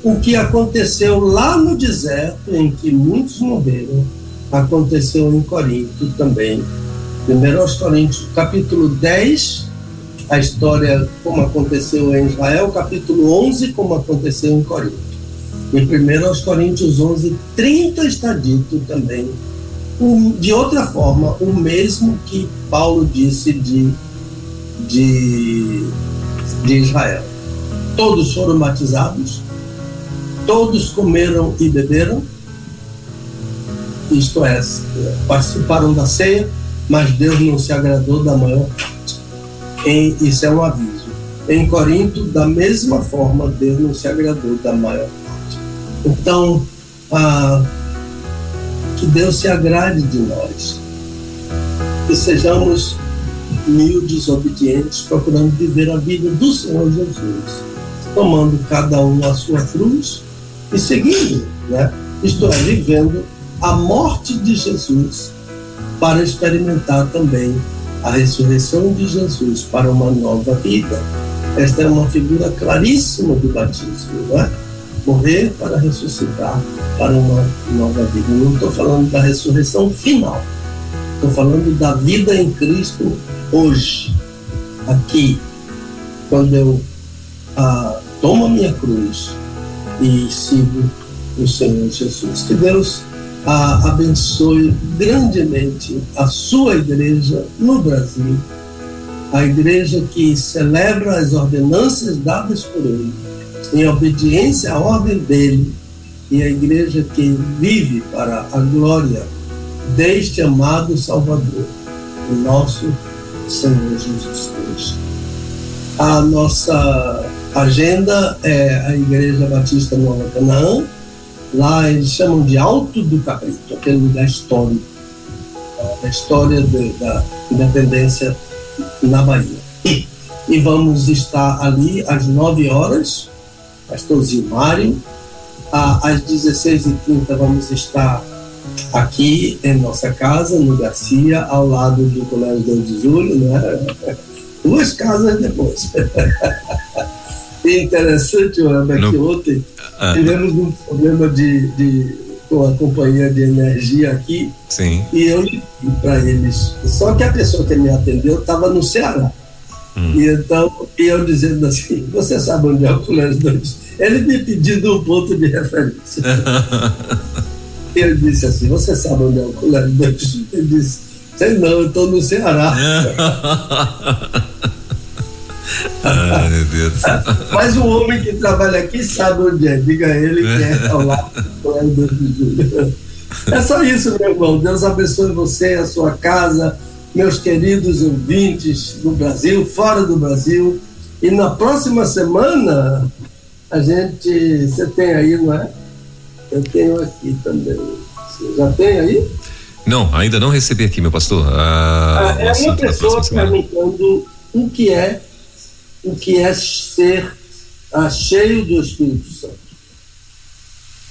o que aconteceu lá no deserto, em que muitos morreram, aconteceu em Corinto também. Primeiro aos Coríntios, capítulo 10, a história como aconteceu em Israel, capítulo 11, como aconteceu em Corinto. Em 1 Coríntios 11, 30 está dito também, de outra forma, o mesmo que Paulo disse de, de, de Israel. Todos foram batizados, todos comeram e beberam, isto é, participaram da ceia, mas Deus não se agradou da maior parte. Isso é um aviso. Em Corinto, da mesma forma, Deus não se agradou da maior parte. Então, ah, que Deus se agrade de nós, que sejamos humildes, obedientes, procurando viver a vida do Senhor Jesus, tomando cada um a sua cruz e seguindo, né? isto é, vivendo a morte de Jesus para experimentar também a ressurreição de Jesus para uma nova vida. Esta é uma figura claríssima do batismo, não é? Morrer para ressuscitar para uma nova vida. Não estou falando da ressurreição final, estou falando da vida em Cristo hoje, aqui, quando eu ah, tomo a minha cruz e sigo o Senhor Jesus. Que Deus ah, abençoe grandemente a sua igreja no Brasil, a igreja que celebra as ordenanças dadas por ele, em obediência à ordem dele, e a igreja que vive para a glória deste amado Salvador, o nosso Senhor Jesus Cristo. A nossa agenda é a Igreja Batista Nova Canaã, lá eles chamam de Alto do Cabrito, aquele lugar histórico, da história de, da independência na Bahia. E vamos estar ali às 9 horas, pastorzinho Mário, às 16h30 vamos estar aqui em nossa casa, no Garcia, ao lado do Colégio 2 de Julho, né? duas casas depois. interessante, Web, que ontem ah. tivemos um problema de, de, com a companhia de energia aqui. Sim. E eu liguei para eles. Só que a pessoa que me atendeu estava no Ceará. Hum. E então, eu dizendo assim, você sabe onde é o Colégio 2? Ele me pedindo um ponto de referência. ele disse assim: Você sabe onde é o Colégio Deus? Ele disse: Sei não, eu estou no Ceará. Ai, meu Deus. Mas o homem que trabalha aqui sabe onde é. Diga a ele que é ao lado do Colégio É só isso, meu irmão. Deus abençoe você, a sua casa, meus queridos ouvintes do Brasil, fora do Brasil. E na próxima semana a gente. Você tem aí, não é? Eu tenho aqui também. Você já tem aí? Não, ainda não recebi aqui, meu pastor. Ah, ah, é uma pessoa perguntando o que é o que é ser ah, cheio do Espírito Santo.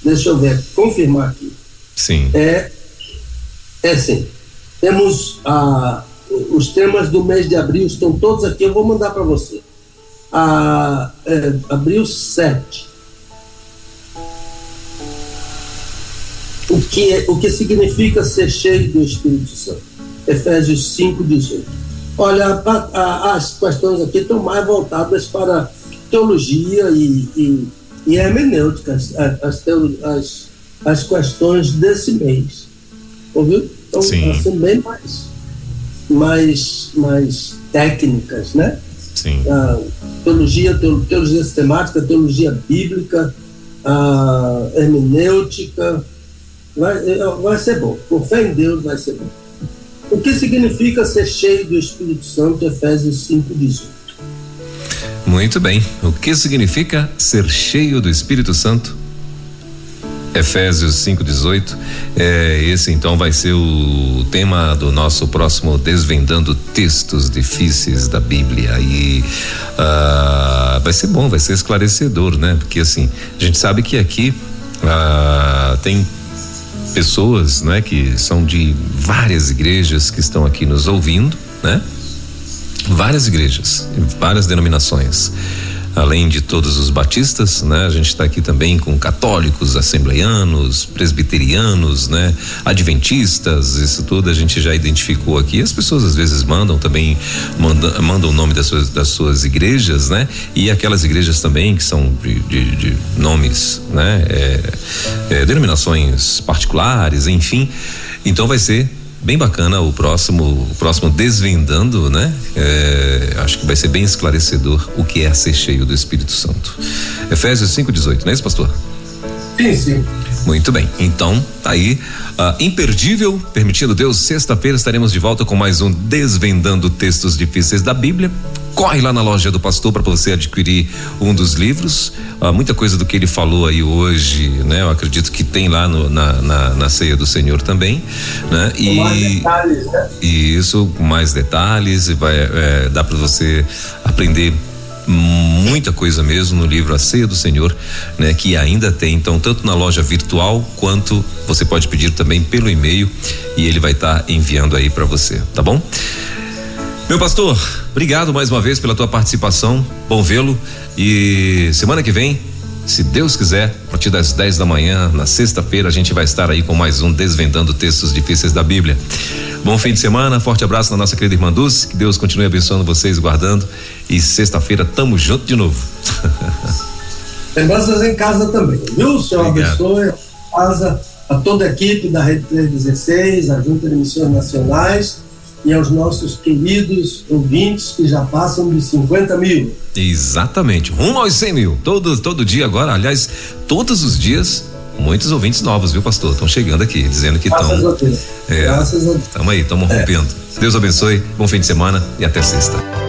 Deixa eu ver, confirmar aqui. Sim. É, é sim. Temos ah, os temas do mês de abril, estão todos aqui, eu vou mandar para você a, é, abril 7. O que, é, o que significa ser cheio do Espírito Santo? Efésios 5, 18. Olha, a, a, as questões aqui estão mais voltadas para teologia e, e, e hermenêutica, as, as, as, questões desse mês. Ouviu? Então, Sim. são bem mais, mais, mais técnicas, né? Sim. A teologia, teologia sistemática, teologia bíblica, a hermenêutica. Vai, é, vai ser bom. Com fé em Deus vai ser bom. O que significa ser cheio do Espírito Santo? Efésios 5, 18. Muito bem. O que significa ser cheio do Espírito Santo? Efésios 5:18. É, esse então vai ser o tema do nosso próximo desvendando textos difíceis da Bíblia e uh, vai ser bom, vai ser esclarecedor, né? Porque assim a gente sabe que aqui uh, tem pessoas, né, que são de várias igrejas que estão aqui nos ouvindo, né? Várias igrejas, várias denominações além de todos os batistas, né? A gente está aqui também com católicos, assembleianos, presbiterianos, né? Adventistas, isso tudo a gente já identificou aqui. As pessoas às vezes mandam também mandam, mandam o nome das suas, das suas igrejas, né? E aquelas igrejas também que são de, de, de nomes, né? É, é, denominações particulares, enfim. Então vai ser bem bacana o próximo, o próximo desvendando, né? É, acho que vai ser bem esclarecedor o que é ser cheio do Espírito Santo. Efésios 5:18, não é isso, pastor? Sim, sim. Muito bem. Então, tá aí, uh, imperdível, permitindo Deus, sexta-feira estaremos de volta com mais um Desvendando Textos Difíceis da Bíblia. Corre lá na loja do pastor para você adquirir um dos livros. Uh, muita coisa do que ele falou aí hoje, né? Eu acredito que tem lá no, na, na, na, ceia do Senhor também, né? E, com mais detalhes, né? E isso, com mais detalhes, vai, é, dá para você aprender muita coisa mesmo no livro A Ceia do Senhor, né? Que ainda tem, então, tanto na loja virtual quanto você pode pedir também pelo e-mail e ele vai estar tá enviando aí para você, tá bom? Meu pastor, obrigado mais uma vez pela tua participação. Bom vê-lo. E semana que vem, se Deus quiser, a partir das 10 da manhã, na sexta-feira, a gente vai estar aí com mais um Desvendando Textos Difíceis da Bíblia. Bom fim de semana, forte abraço na nossa querida irmã Dulce, que Deus continue abençoando vocês, guardando. E sexta-feira tamo junto de novo. Lembranças em casa também, viu? O Senhor Obrigado. abençoe a casa, a toda a equipe da Rede 316, a Junta de Missões Nacionais e aos nossos queridos ouvintes que já passam de 50 mil. Exatamente, rumo aos 100 mil. Todo, todo dia agora, aliás, todos os dias, muitos ouvintes novos, viu, pastor? Estão chegando aqui, dizendo que estão. Graças a Deus. É, Graças a Deus. Estamos aí, estamos é. rompendo. Deus abençoe, bom fim de semana e até sexta.